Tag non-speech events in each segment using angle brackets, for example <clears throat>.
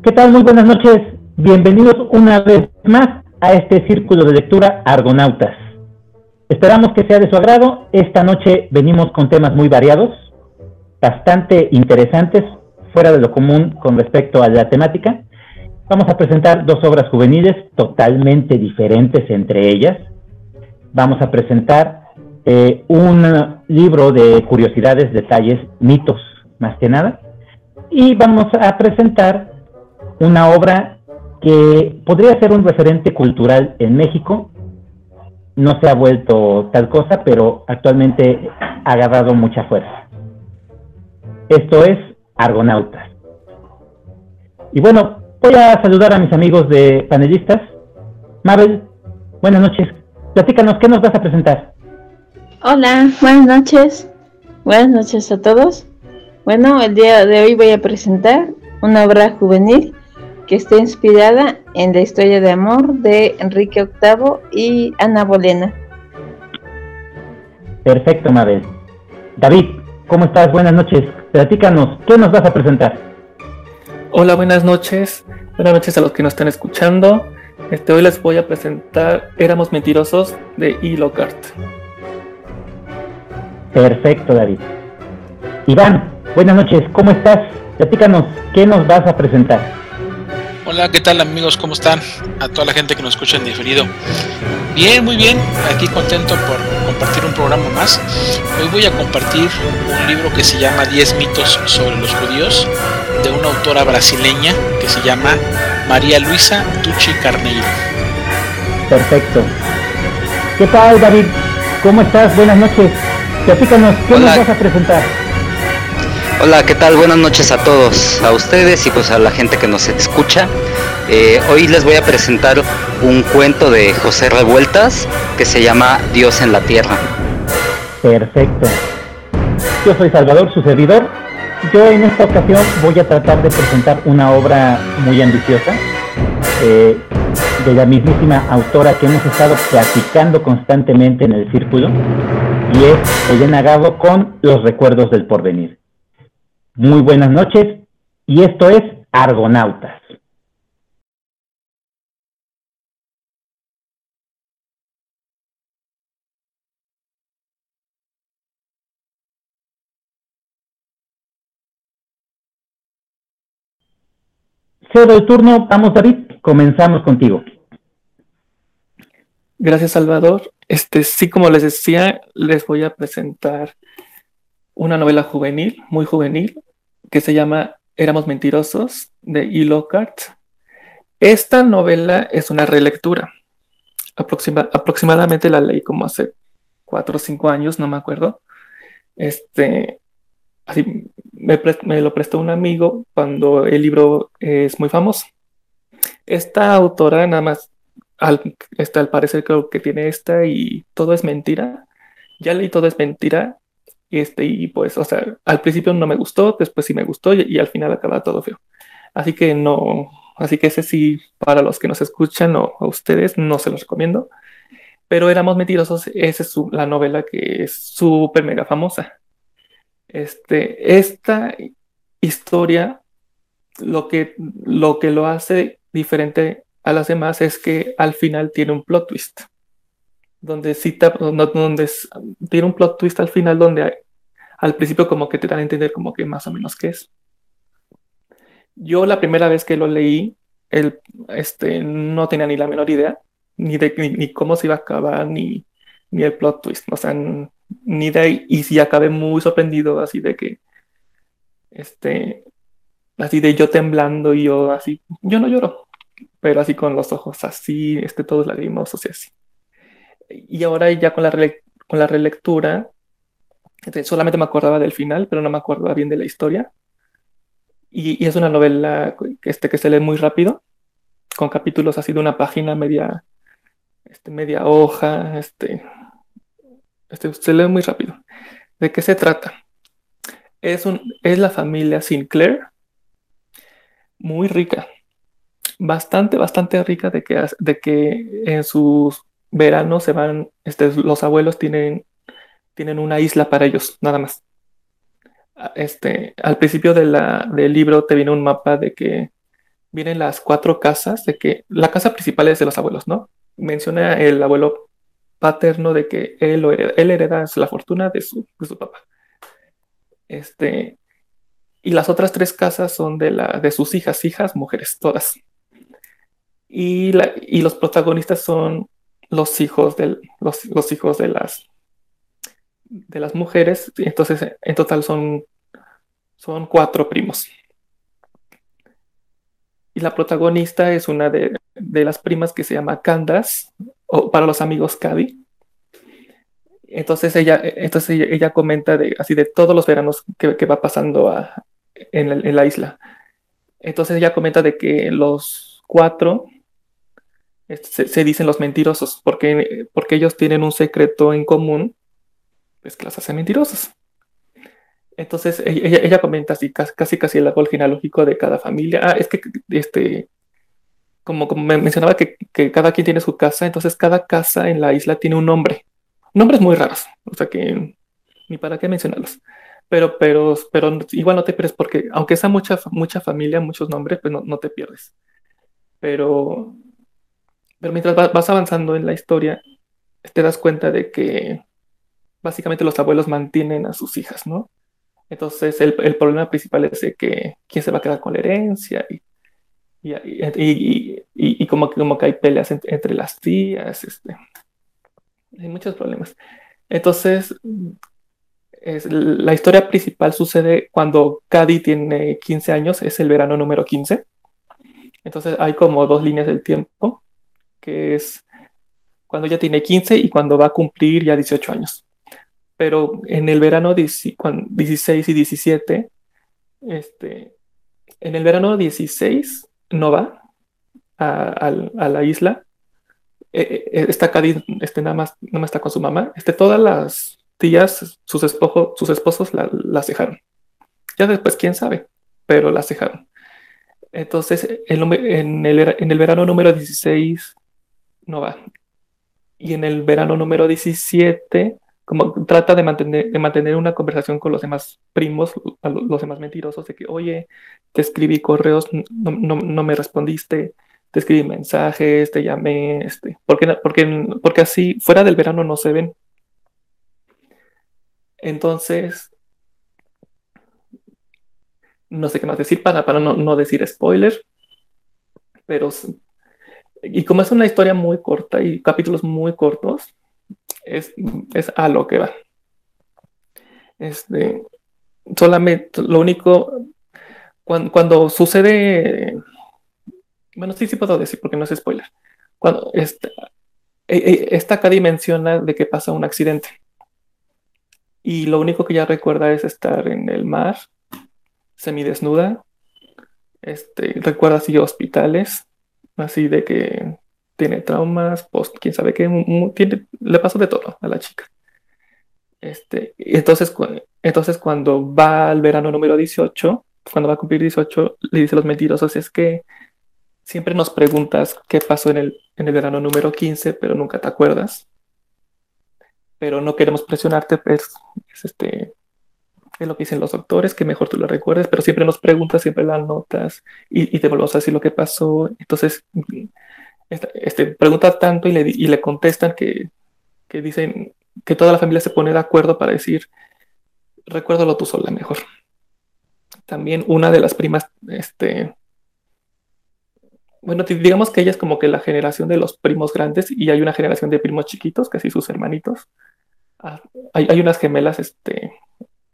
¿Qué tal? Muy buenas noches. Bienvenidos una vez más a este círculo de lectura Argonautas. Esperamos que sea de su agrado. Esta noche venimos con temas muy variados, bastante interesantes, fuera de lo común con respecto a la temática. Vamos a presentar dos obras juveniles totalmente diferentes entre ellas. Vamos a presentar eh, un libro de curiosidades, detalles, mitos, más que nada. Y vamos a presentar una obra que podría ser un referente cultural en México. No se ha vuelto tal cosa, pero actualmente ha agarrado mucha fuerza. Esto es Argonautas. Y bueno, voy a saludar a mis amigos de panelistas. Mabel, buenas noches. Platícanos, ¿qué nos vas a presentar? Hola, buenas noches. Buenas noches a todos. Bueno, el día de hoy voy a presentar una obra juvenil que está inspirada en la historia de amor de Enrique VIII y Ana Bolena. Perfecto, Mabel. David, ¿cómo estás? Buenas noches. Platícanos, ¿qué nos vas a presentar? Hola, buenas noches. Buenas noches a los que nos están escuchando. Este, hoy les voy a presentar Éramos Mentirosos de E. Lockhart. Perfecto, David. Iván, buenas noches, ¿cómo estás? Platícanos, ¿qué nos vas a presentar? Hola, ¿qué tal amigos? ¿Cómo están? A toda la gente que nos escucha en diferido. Bien, muy bien, aquí contento por compartir un programa más. Hoy voy a compartir un libro que se llama 10 mitos sobre los judíos, de una autora brasileña que se llama María Luisa Tucci Carneiro. Perfecto. ¿Qué tal, David? ¿Cómo estás? Buenas noches. Platícanos, ¿qué Hola. nos vas a presentar? Hola, ¿qué tal? Buenas noches a todos, a ustedes y pues a la gente que nos escucha. Eh, hoy les voy a presentar un cuento de José Revueltas que se llama Dios en la Tierra. Perfecto. Yo soy Salvador, su servidor. Yo en esta ocasión voy a tratar de presentar una obra muy ambiciosa eh, de la mismísima autora que hemos estado platicando constantemente en el círculo y es Elena Gabo con Los Recuerdos del Porvenir. Muy buenas noches y esto es Argonautas. Cedo el turno, vamos David, comenzamos contigo. Gracias, Salvador. Este, sí, como les decía, les voy a presentar una novela juvenil, muy juvenil, que se llama Éramos Mentirosos, de E. Lockhart. Esta novela es una relectura. Aproxima- aproximadamente la leí como hace cuatro o cinco años, no me acuerdo. Este, así, me, lo prestó un amigo cuando el libro es muy famoso. Esta autora nada más al, este, al parecer creo que tiene esta y todo es mentira. Ya leí todo es mentira. Este, y pues, o sea, al principio no me gustó, después sí me gustó y, al final acaba todo feo. Así que no, así que ese sí, para los que nos escuchan o a ustedes, no se los recomiendo. Pero Éramos Mentirosos, esa es la novela que es súper mega famosa. Este, esta historia, lo que, lo que lo hace diferente a las demás es que al final tiene un plot twist. Donde cita, donde, tiene un plot twist al final donde al principio como que te dan a entender como que más o menos qué es. Yo la primera vez que lo leí, el, este, no tenía ni la menor idea, ni de ni, ni cómo se iba a acabar, ni, ni el plot twist, o sea, ni de ahí, y sí acabé muy sorprendido, así de que, este, así de yo temblando y yo así, yo no lloro, pero así con los ojos así, este, todos lagrimosos y así. Y ahora ya con la, con la relectura, este, solamente me acordaba del final, pero no me acordaba bien de la historia. Y, y es una novela que, este, que se lee muy rápido, con capítulos así de una página, media, este, media hoja, este, este, se lee muy rápido. ¿De qué se trata? Es, un, es la familia Sinclair, muy rica, bastante, bastante rica de que, de que en sus veranos se van, este, los abuelos tienen, tienen una isla para ellos, nada más. Este, al principio del libro te viene un mapa de que vienen las cuatro casas, de que la casa principal es de los abuelos, ¿no? Menciona el abuelo paterno de que él, hereda, él hereda la fortuna de su, de su papá. Este, y las otras tres casas son de, la, de sus hijas, hijas, mujeres, todas. Y, la, y los protagonistas son los hijos, de los, hijos de las, de las mujeres. Entonces, en total son, son cuatro primos. Y la protagonista es una de, de las primas que se llama Candas, o para los amigos Cady. Entonces ella, entonces ella, comenta de, así de todos los veranos que, que va pasando en, la, en, la, isla. Entonces ella comenta de que los cuatro se, se, dicen los mentirosos porque, porque ellos tienen un secreto en común, pues que las hace mentirosos. Entonces ella, ella comenta así casi casi el árbol genealógico de cada familia. Ah, es que este, como, como mencionaba que, que, cada quien tiene su casa, entonces cada casa en la isla tiene un nombre. Nombres muy raros, o sea que ni para qué mencionarlos. Pero, pero, pero igual no te pierdes porque aunque sea mucha, mucha familia, muchos nombres, pues no te pierdes. Pero, pero mientras vas avanzando en la historia, te das cuenta de que básicamente los abuelos mantienen a sus hijas, ¿no? Entonces el, el problema principal es de que quién se va a quedar con la herencia y, y, y, y como, como que hay peleas entre, las tías, este, hay muchos problemas. Entonces, es, la historia principal sucede cuando Cady tiene 15 años, es el verano número 15. Entonces hay como dos líneas del tiempo, que es cuando ella tiene 15 y cuando va a cumplir ya 18 años. Pero en el verano 16 y 17, este, en el verano 16 no va a, a, a la isla. Eh, eh, está Cádiz, este, nada, más, nada más está con su mamá. Este, todas las tías, sus, sus esposos la, las dejaron. Ya después, quién sabe, pero las dejaron. Entonces, el, en, el, en el verano número 16 no va. Y en el verano número 17 como trata de mantener, de mantener una conversación con los demás primos, los demás mentirosos, de que, oye, te escribí correos, no, no, no me respondiste, te escribí mensajes, te llamé, este, porque, porque, porque así, fuera del verano no se ven. Entonces, no sé qué más decir para, para no, no decir spoiler, pero, y como es una historia muy corta y capítulos muy cortos, es, a lo que va. Este, solamente, lo único, cuando, sucede, bueno, sí, sí puedo decir porque no es spoiler. Cuando esta, e, e, esta acá dimensiona de que pasa un accidente. Y lo único que ella recuerda es estar en el mar, semidesnuda. Este, recuerda así hospitales, así de que tiene traumas, post, quién sabe qué, tiene, le pasó de todo a la chica. Este, entonces, entonces, cuando va al verano número 18, cuando va a cumplir 18, le dice los mentirosos, es que siempre nos preguntas qué pasó en el, en el verano número 15, pero nunca te acuerdas. Pero no queremos presionarte, pues, es este, es lo que dicen los doctores, que mejor tú lo recuerdes, pero siempre nos preguntas, siempre las notas y, y te volvemos a decir lo que pasó. Entonces, este, pregunta tanto y le, y le contestan que, que, dicen que toda la familia se pone de acuerdo para decir, recuérdalo tú sola mejor. También una de las primas, este, bueno, digamos que ella es como que la generación de los primos grandes y hay una generación de primos chiquitos, casi sus hermanitos. Ah, hay, hay, unas gemelas, este,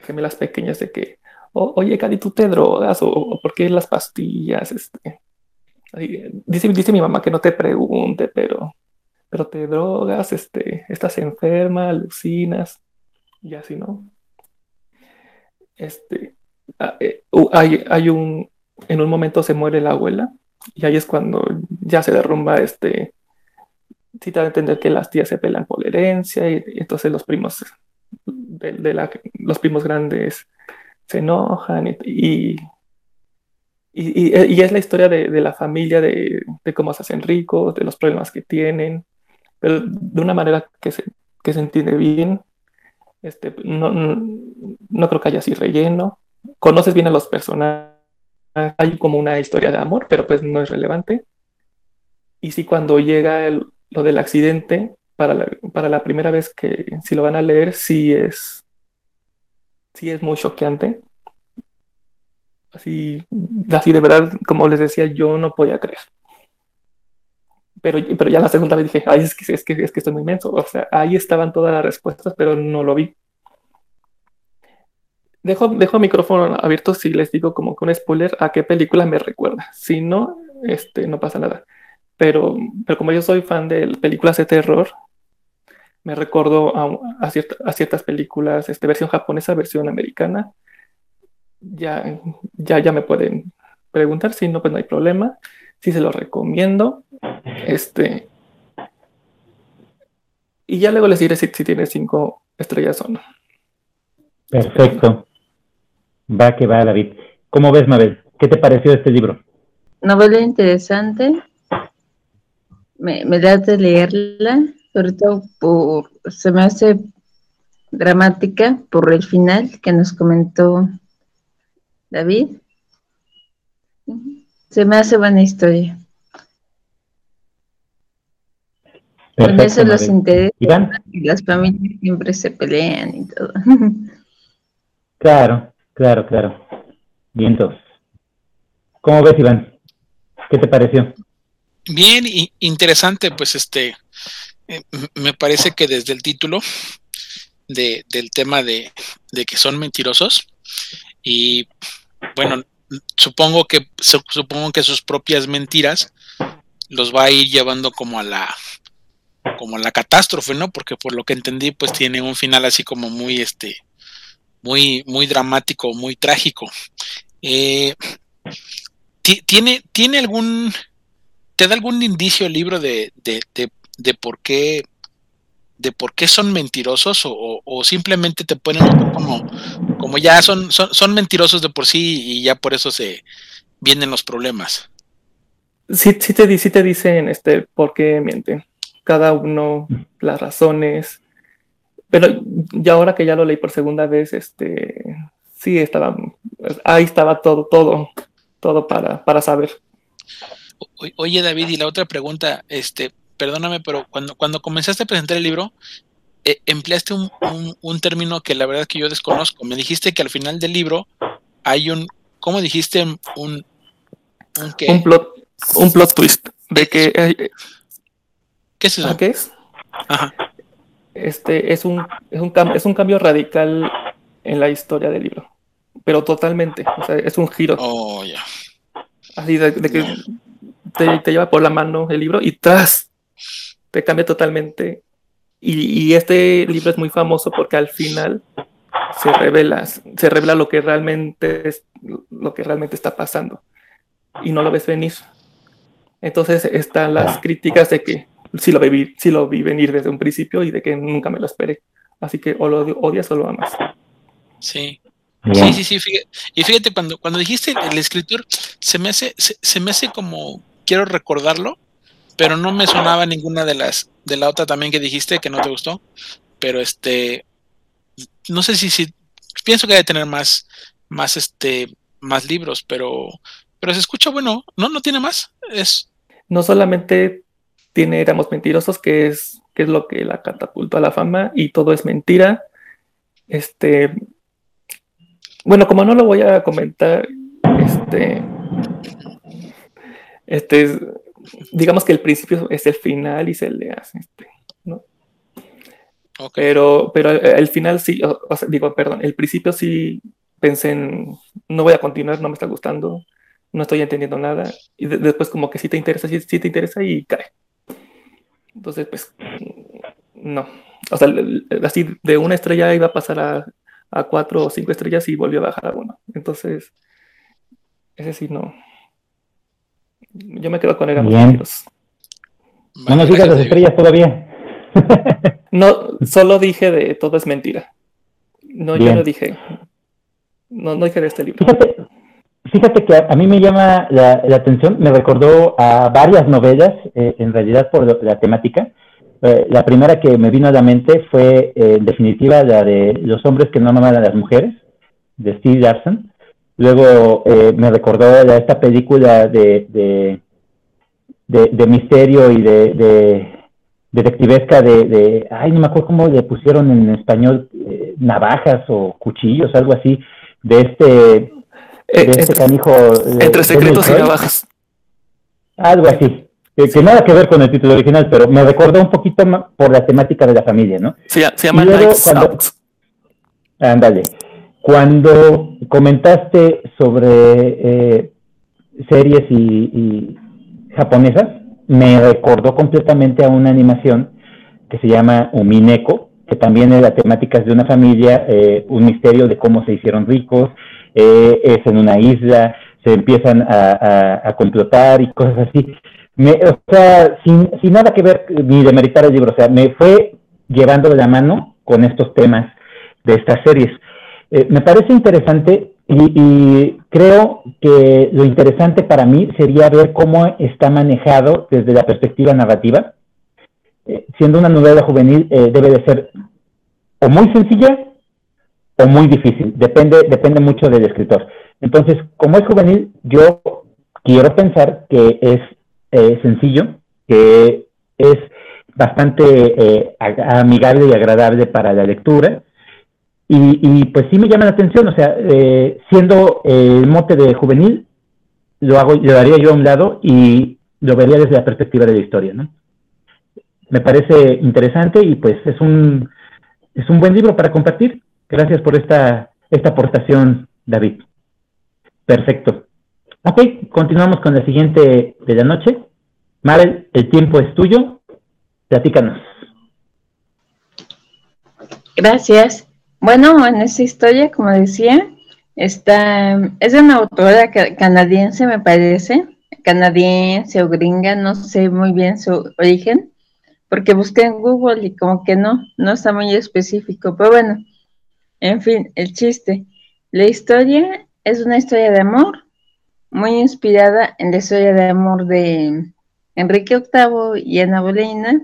gemelas pequeñas de que, oh, oye, Cari, tú te drogas o, por qué las pastillas, este, Dice, dice mi mamá que no te pregunte, pero, pero te drogas, este, estás enferma, alucinas, y así, ¿no? Este, ah, eh, hay, hay un, en un momento se muere la abuela, y ahí es cuando ya se derrumba este, si te entender que las tías se pelan por la herencia, y, y entonces los primos, de, los primos grandes se enojan y, y, es la historia de, la familia, de, de, cómo se hacen ricos, de los problemas que tienen, pero de una manera que se, entiende bien. Este, no creo que haya así relleno. Conoces bien a los personajes hay como una historia de amor, pero pues no es relevante. Y sí, cuando llega lo del accidente, para la, para la primera vez que si lo van a leer, sí es, sí es muy choqueante. Así, así de verdad, como les decía, yo no podía creer. Pero, pero ya la segunda vez dije, ay, es que, es que, es que estoy muy inmenso. O sea, ahí estaban todas las respuestas, pero no lo vi. Dejo, dejo el micrófono abierto si les digo como que un spoiler a qué película me recuerda. Si no, este, no pasa nada. Pero, pero como yo soy fan de películas de terror, me recuerdo a, a, a ciertas películas, este, versión japonesa, versión americana. Ya, ya, ya me pueden preguntar, si no, pues no hay problema. Si se lo recomiendo. Este, y ya luego les diré si, si tiene cinco estrellas o no. Perfecto. Va que va, David. ¿Cómo ves, Mabel? ¿Qué te pareció este libro? Novela interesante. Me, me da de leerla, sobre todo por, se me hace dramática por el final que nos comentó David. Se me hace buena historia. Con eso los intereses y las familias siempre se pelean y todo. <laughs> Claro, claro, claro. Vientos. ¿Cómo ves, Iván? ¿Qué te pareció? Bien, interesante, pues este, me parece que desde el título de, del tema de, de, que son mentirosos y bueno, supongo que supongo que sus propias mentiras los va a ir llevando como a la como a la catástrofe, ¿no? Porque por lo que entendí, pues tiene un final así como muy este muy, muy dramático, muy trágico. Eh, ¿tiene, ¿Tiene algún, te da algún indicio el libro de, de, de, por qué de por qué son mentirosos o, simplemente te ponen como, como ya son, son, son, mentirosos de por sí y ya por eso se vienen los problemas. Sí, sí te, sí te dicen este por qué mienten. Cada uno, las razones, pero ya ahora que ya lo leí por segunda vez, este, sí estaba, ahí estaba todo, todo, todo para, para saber. Oye, David, y la otra pregunta, este, perdóname, pero cuando, cuando comenzaste a presentar el libro, eh, empleaste un, un, término que la verdad que yo desconozco. Me dijiste que al final del libro hay un, ¿cómo dijiste? Un, un, un plot, un plot twist de que... ¿Qué es eso? ¿Ah, ¿Qué es? Ajá este, es, un, es, un es un cambio radical en la historia del libro, pero totalmente, o sea, es un giro. Oh, ya. Así de, que te, lleva por la mano el libro y tras, te cambia totalmente. Y, este libro es muy famoso porque al final se revela, se revela lo que realmente es, lo que realmente está pasando y no lo ves venir. Entonces están las críticas de que sí lo, vi, sí lo vi venir desde un principio y de que nunca me lo esperé. Así que o lo odias o lo amas. Sí. Sí, sí, sí. Fíjate, y fíjate, cuando, cuando dijiste el escritor, se me hace, se, me hace como, quiero recordarlo, pero no me sonaba ninguna de las, de la otra también que dijiste que no te gustó. Pero este, no sé si, si pienso que debe tener más, más este, más libros, pero, pero se escucha bueno, no, no tiene más. Es. No solamente tiene Éramos Mentirosos, que es, que es lo que la catapultó a la fama, y todo es mentira. Este, bueno, como no lo voy a comentar, este, este, digamos que el principio es el final y se le hace, este, ¿no? Pero, pero el final sí, o, sea, digo, perdón, el principio sí pensé en, no voy a continuar, no me está gustando, no estoy entendiendo nada, y después como que sí te interesa, sí, sí te interesa y cae. Entonces, pues, no. O sea, así de una estrella iba a pasar a, a cuatro o cinco estrellas y volvió a bajar a uno. Entonces, ese sí no. Yo me quedo con Éramos Mentirosos. No nos digas las estrellas todavía. <laughs> no, solo dije de todo es mentira. No, yo no dije. No, no dije de este libro. Fíjate que a, mí me llama la, atención, me recordó a varias novelas, eh, en realidad por la temática. Eh, la primera que me vino a la mente fue, eh, en definitiva, la de Los hombres que no amaban a las mujeres, de Steve Larson. Luego eh, me recordó a esta película de, de, de, misterio y de, de detectivesca de, ay, no me acuerdo cómo le pusieron en español, eh, navajas o cuchillos, algo así, de este, de eh, este canijo. Entre secretos y navajas. Algo así. Que, nada que ver con el título original, pero me recordó un poquito por la temática de la familia, ¿no? Se, se llama Lights Out. Ándale. Cuando comentaste sobre eh, series y, japonesas, me recordó completamente a una animación que se llama Umineko, que también es la temática de una familia, eh, un misterio de cómo se hicieron ricos, eh, es en una isla, se empiezan a, a, complotar y cosas así. Me, o sea, sin, sin, nada que ver ni de meritar el libro, o sea, me fue llevando de la mano con estos temas de estas series. Eh, me parece interesante y, creo que lo interesante para mí sería ver cómo está manejado desde la perspectiva narrativa. Eh, siendo una novela juvenil eh, debe de ser o muy sencilla o muy difícil, depende, depende mucho del escritor. Entonces, como es juvenil, yo quiero pensar que es sencillo, que es bastante amigable y agradable para la lectura, y, pues sí me llama la atención, o sea, eh, siendo el mote de juvenil, lo hago, lo daría yo a un lado y lo vería desde la perspectiva de la historia, ¿no? Me parece interesante y pues es un, es un buen libro para compartir. Gracias por esta, esta aportación, David. Perfecto. Ok, continuamos con la siguiente de la noche. Marel, el tiempo es tuyo. Platícanos. Gracias. Bueno, en esa historia, como decía, está, es de una autora canadiense, me parece, canadiense o gringa, no sé muy bien su origen, porque busqué en Google y como que no, no está muy específico, pero bueno, en fin, el chiste. La historia es una historia de amor, muy inspirada en la historia de amor de Enrique VIII y Ana Bolena.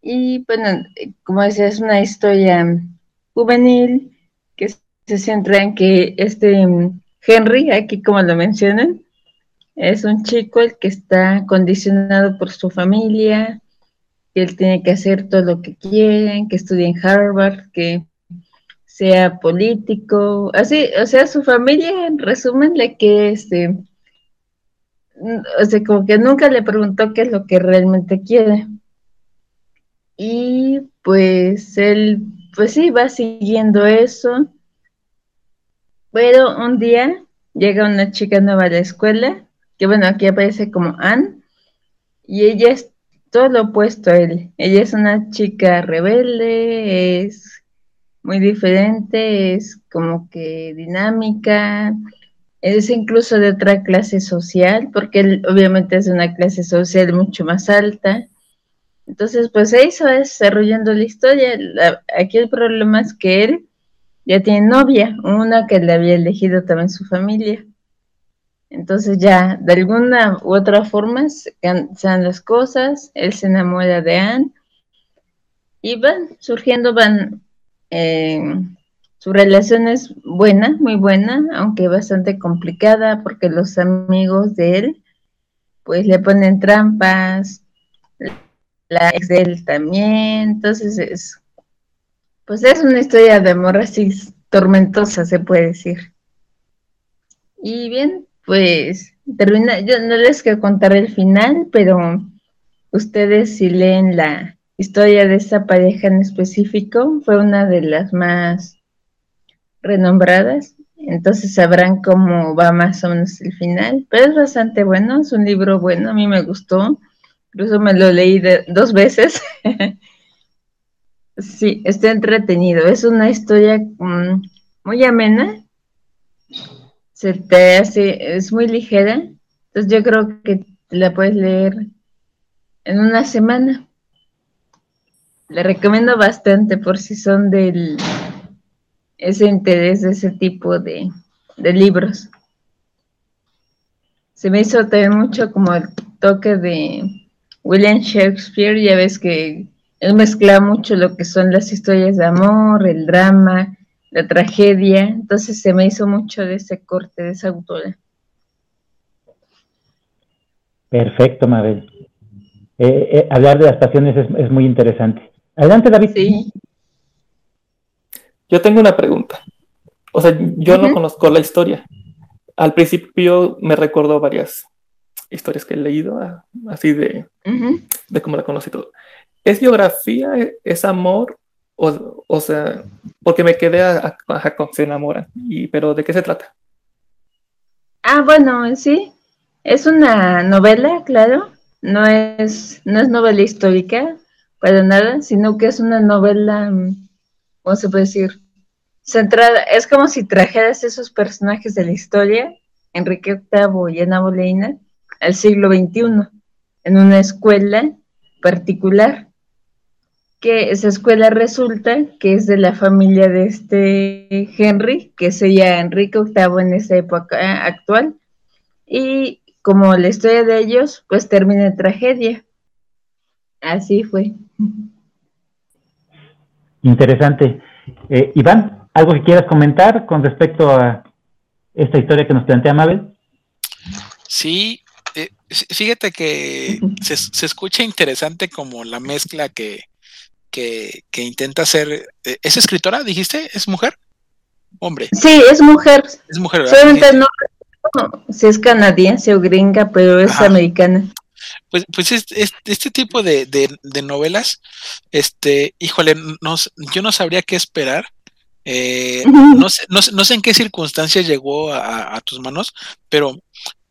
Y bueno, como decía, es una historia juvenil que se centra en que este mm, Henry, aquí como lo mencionan, es un chico el que está condicionado por su familia, que él tiene que hacer todo lo que quieren, que estudie en Harvard, que sea político, así, o sea, su familia, en resumen, le que este, mm, o sea, como que nunca le preguntó qué es lo que realmente quiere. Y pues él pues sí, va siguiendo eso. Pero un día llega una chica nueva a la escuela, que bueno, aquí aparece como Anne, y ella es todo lo opuesto a él. Ella es una chica rebelde, es muy diferente, es como que dinámica, es incluso de otra clase social, porque él obviamente es de una clase social mucho más alta. Entonces, pues eso es desarrollando la historia. aquí el problema es que él ya tiene novia, una que le había elegido también su familia. Entonces ya de alguna u otra forma se dan las cosas, él se enamora de Anne y van surgiendo, van, eh, su relación es buena, muy buena, aunque bastante complicada porque los amigos de él pues le ponen trampas, la ex de él también, entonces es, pues es una historia de amor así tormentosa, se puede decir. Y bien, pues termina, yo no les quiero contar el final, pero ustedes si leen la historia de esa pareja en específico, fue una de las más renombradas, entonces sabrán cómo va más o menos el final, pero es bastante bueno, es un libro bueno, a mí me gustó, Incluso me lo leí dos veces. <laughs> sí, está entretenido. Es una historia mm, muy amena. Se te hace, es muy ligera. Entonces yo creo que la puedes leer en una semana. Le recomiendo bastante por si son del ese interés de ese tipo de, de libros. Se me hizo también mucho como el toque de William Shakespeare, ya ves que él mezcla mucho lo que son las historias de amor, el drama, la tragedia, entonces se me hizo mucho de ese corte, de esa autora. Perfecto, Mabel. Eh, eh, hablar de las pasiones es, muy interesante. Adelante, David. Sí. Yo tengo una pregunta. O sea, yo no conozco la historia. Al principio me recordó varias historias que he leído, ah, así de, de cómo la conocí todo. ¿Es biografía? ¿Es amor? O, sea, porque me quedé a, con se enamoran. Y, pero ¿de qué se trata? Ah, bueno, sí. Es una novela, claro. No es, no es novela histórica, para nada, sino que es una novela, mm, ¿cómo se puede decir? Centrada, es como si trajeras esos personajes de la historia, Enrique VIII y Ana Boleina, al siglo XXI, en una escuela particular que esa escuela resulta que es de la familia de este Henry, que sería Enrique VIII en esa época actual, y como la historia de ellos, pues termina en tragedia. Así fue. Interesante. Eh, Iván, ¿algo que quieras comentar con respecto a esta historia que nos plantea Mabel? Sí, eh, fíjate que se, se, escucha interesante como la mezcla que, que, intenta ser. Eh, ¿Es escritora, dijiste? ¿Es mujer? Hombre. Sí, es mujer. Es mujer, no si es canadiense o gringa, pero es americana. Pues, pues este tipo de, novelas, este, híjole, no, yo no sabría qué esperar. Eh, no, sé, no, sé en qué circunstancias llegó a, a, tus manos, pero,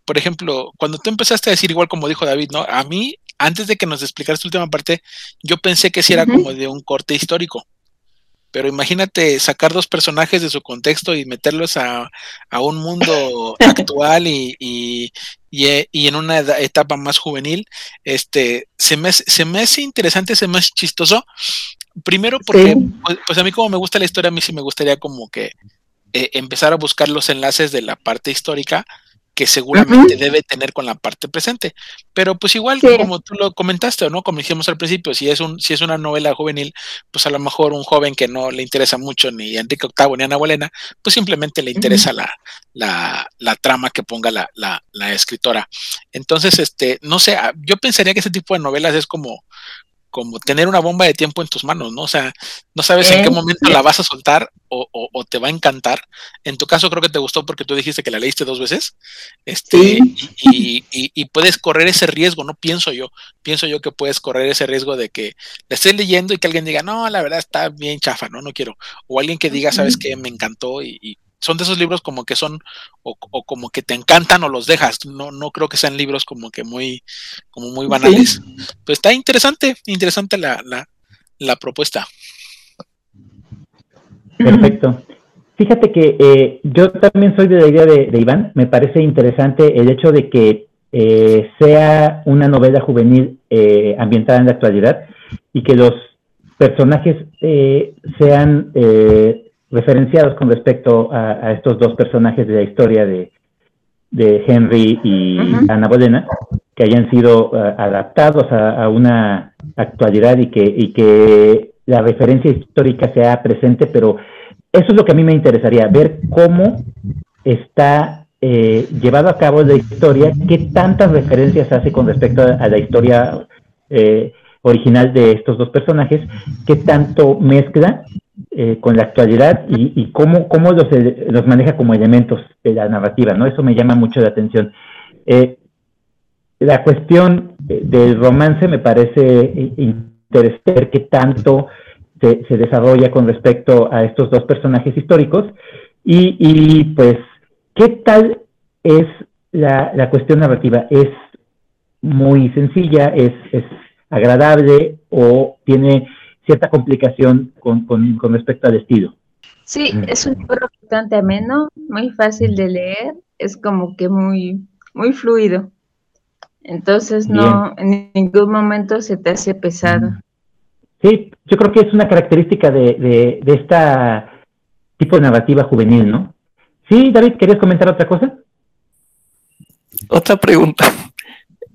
por ejemplo, cuando tú empezaste a decir, igual como dijo David, ¿no? A mí antes de que nos explicaras tu última parte, yo pensé que sí era como de un corte histórico. Pero imagínate sacar dos personajes de su contexto y meterlos a, un mundo <laughs> actual y, y, y, en una etapa más juvenil. Este, se me, se me hace interesante, se me hace chistoso. Primero porque, pues, pues, a mí como me gusta la historia, a mí sí me gustaría como que eh, empezar a buscar los enlaces de la parte histórica que seguramente debe tener con la parte presente. Pero pues igual como tú lo comentaste, ¿no? Como dijimos al principio, si es un, si es una novela juvenil, pues a lo mejor un joven que no le interesa mucho ni Enrique VIII ni Ana Bolena, pues simplemente le interesa la, la, la, trama que ponga la, la, escritora. Entonces, este, no sé, ah, yo pensaría que ese tipo de novelas es como, como tener una bomba de tiempo en tus manos, ¿no? O sea, no sabes en qué momento la vas a soltar o, te va a encantar. En tu caso creo que te gustó porque tú dijiste que la leíste dos veces. Este, y, puedes correr ese riesgo, ¿no? Pienso yo, pienso yo que puedes correr ese riesgo de que la estés leyendo y que alguien diga, no, la verdad está bien chafa, ¿no? No quiero. O alguien que diga, ¿sabes qué? Me encantó y, son de esos libros como que son o, como que te encantan o los dejas. No, no creo que sean libros como que muy, como muy banales. Pues está interesante, interesante la, la, la propuesta. Perfecto. Fíjate que eh, yo también soy de la idea de, Iván. Me parece interesante el hecho de que eh, sea una novela juvenil eh, ambientada en la actualidad y que los personajes sean referenciados con respecto a, estos dos personajes de la historia de, Henry y Ana Bolena, que hayan sido uh, adaptados a, una actualidad y que, y que la referencia histórica sea presente, pero eso es lo que a mí me interesaría, ver cómo está eh, llevado a cabo la historia, qué tantas referencias hace con respecto a, la historia eh, original de estos dos personajes, qué tanto mezcla eh, con la actualidad y, cómo, cómo los, eh, los, maneja como elementos de la narrativa, ¿no? Eso me llama mucho la atención. Eh, la cuestión del romance me parece interesante qué tanto se, se, desarrolla con respecto a estos dos personajes históricos y, y pues, ¿qué tal es la, la, cuestión narrativa? ¿Es muy sencilla? ¿Es, es agradable o tiene cierta complicación con, con, respecto al estilo. Sí, es un libro bastante ameno, muy fácil de leer, es como que muy, muy fluido. Entonces no, en ningún momento se te hace pesado. Sí, yo creo que es una característica de, de, de esta tipo de narrativa juvenil, ¿no? Sí, David, ¿querías comentar otra cosa? Otra pregunta.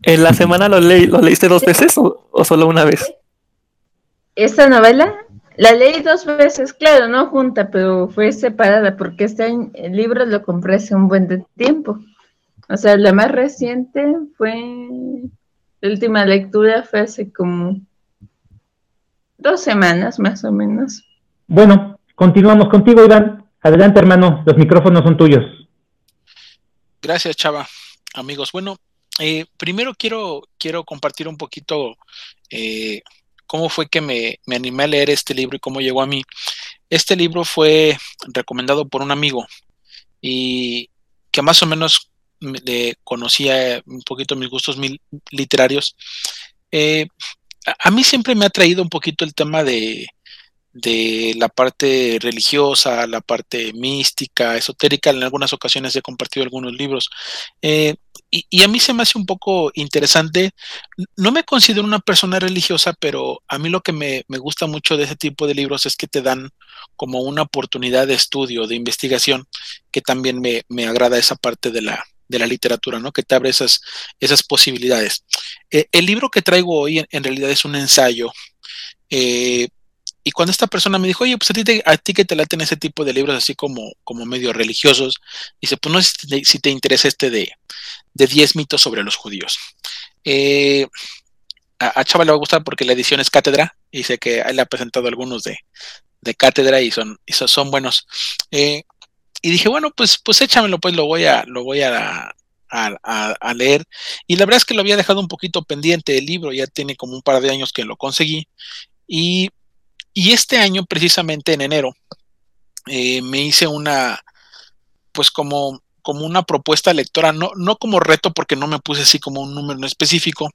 ¿En la semana lo, leí, lo leíste dos veces o, o solo una vez? Esta novela La leí dos veces, claro, no junta, pero fue separada porque este el libro lo compré hace un buen de tiempo. O sea, la más reciente fue, la última lectura fue hace como dos semanas más o menos. Bueno, continuamos contigo, Iván. Adelante, hermano, los micrófonos son tuyos. Gracias, Chava. Amigos, bueno, eh, primero quiero, quiero compartir un poquito eh, cómo fue que me, animé a leer este libro y cómo llegó a mí. Este libro fue recomendado por un amigo y que más o menos le conocía un poquito mis gustos literarios. Eh, a mí siempre me ha traído un poquito el tema de, la parte religiosa, la parte mística, esotérica. En algunas ocasiones he compartido algunos libros. Eh, y, a mí se me hace un poco interesante. No me considero una persona religiosa, pero a mí lo que me, gusta mucho de ese tipo de libros es que te dan como una oportunidad de estudio, de investigación, que también me, agrada esa parte de la, de la literatura, ¿no? Que te abre esas, posibilidades. Eh, el libro que traigo hoy en, realidad es un ensayo. Eh, y cuando esta persona me dijo, oye, pues a ti, te, a ti que te laten ese tipo de libros así como, como medio religiosos, dice, pues no sé si te, interesa este de, de 10 mitos sobre los judíos. Eh, a, Chava le va a gustar porque la edición es cátedra, y sé que él ha presentado algunos de, de cátedra y son, son, buenos. Eh, y dije, bueno, pues, pues échamelo, pues lo voy a, lo voy a, a, a, leer. Y la verdad es que lo había dejado un poquito pendiente el libro, ya tiene como un par de años que lo conseguí. Y y este año, precisamente en enero, eh, me hice una, pues como, como una propuesta lectora, no, no como reto porque no me puse así como un número específico,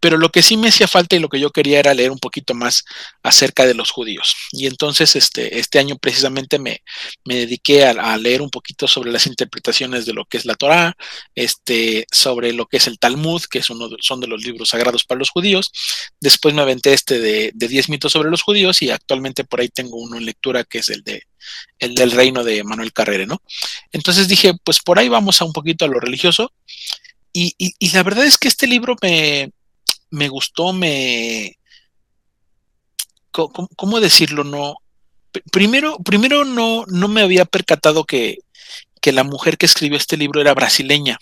pero lo que sí me hacía falta y lo que yo quería era leer un poquito más acerca de los judíos. Y entonces este, este año precisamente me, me dediqué a, leer un poquito sobre las interpretaciones de lo que es la Torá, este, sobre lo que es el Talmud, que es uno de, son de los libros sagrados para los judíos. Después me aventé este de, de 10 mitos sobre los judíos y actualmente por ahí tengo uno en lectura que es el de el del reino de Manuel Carrere, ¿no? Entonces dije, pues por ahí vamos a un poquito a lo religioso y, la verdad es que este libro me, me gustó, me... ¿Cómo, decirlo? No. Primero, primero no, no me había percatado que, que la mujer que escribió este libro era brasileña.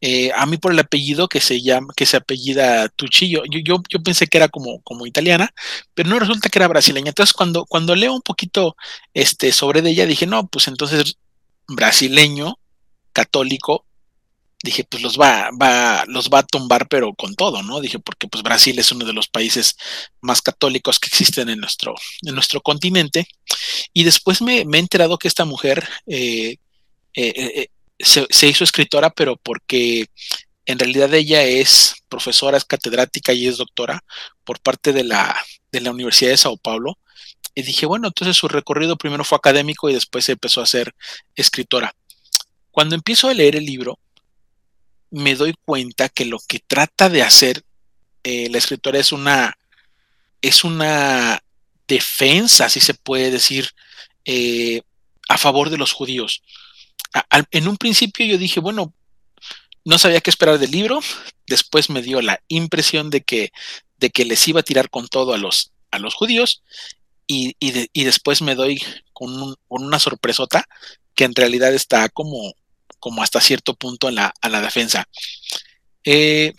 Eh, a mí por el apellido que se llama, que se apellida Tuchillo, yo, yo, yo, pensé que era como, como italiana, pero no resulta que era brasileña. Entonces, cuando, cuando leo un poquito este, sobre de ella, dije, no, pues entonces brasileño, católico, dije, pues los va, va, los va a tumbar, pero con todo, ¿no? Dije, porque pues Brasil es uno de los países más católicos que existen en nuestro, en nuestro continente. Y después me, he enterado que esta mujer eh, eh, eh, se, hizo escritora, pero porque en realidad ella es profesora, es catedrática y es doctora por parte de la, de la Universidad de Sao Paulo. Y dije, bueno, entonces su recorrido primero fue académico y después se empezó a ser escritora. Cuando empiezo a leer el libro, me doy cuenta que lo que trata de hacer eh, la escritora es una, es una defensa, si se puede decir, eh, a favor de los judíos. en un principio yo dije, bueno, no sabía qué esperar del libro, después me dio la impresión de que, de que les iba a tirar con todo a los, a los judíos y, después me doy con, con, una sorpresota que en realidad está como, como hasta cierto punto la, a la defensa. Eh,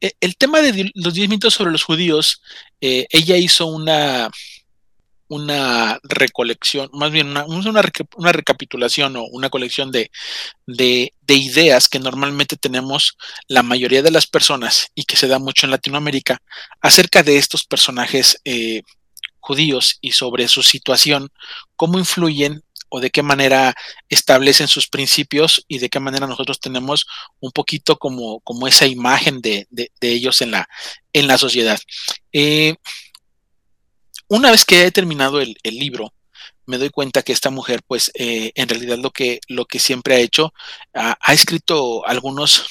e, el tema de los 10 mitos sobre los judíos, eh, ella hizo una, una recolección, más bien una, una, recapitulación o una colección de, de, ideas que normalmente tenemos la mayoría de las personas y que se da mucho en Latinoamérica acerca de estos personajes eh, judíos y sobre su situación, cómo influyen o de qué manera establecen sus principios y de qué manera nosotros tenemos un poquito como, como esa imagen de, ellos en la, en la sociedad. Eh, una vez que he terminado el, libro, me doy cuenta que esta mujer, pues, eh, en realidad lo que, lo que siempre ha hecho, ha escrito algunos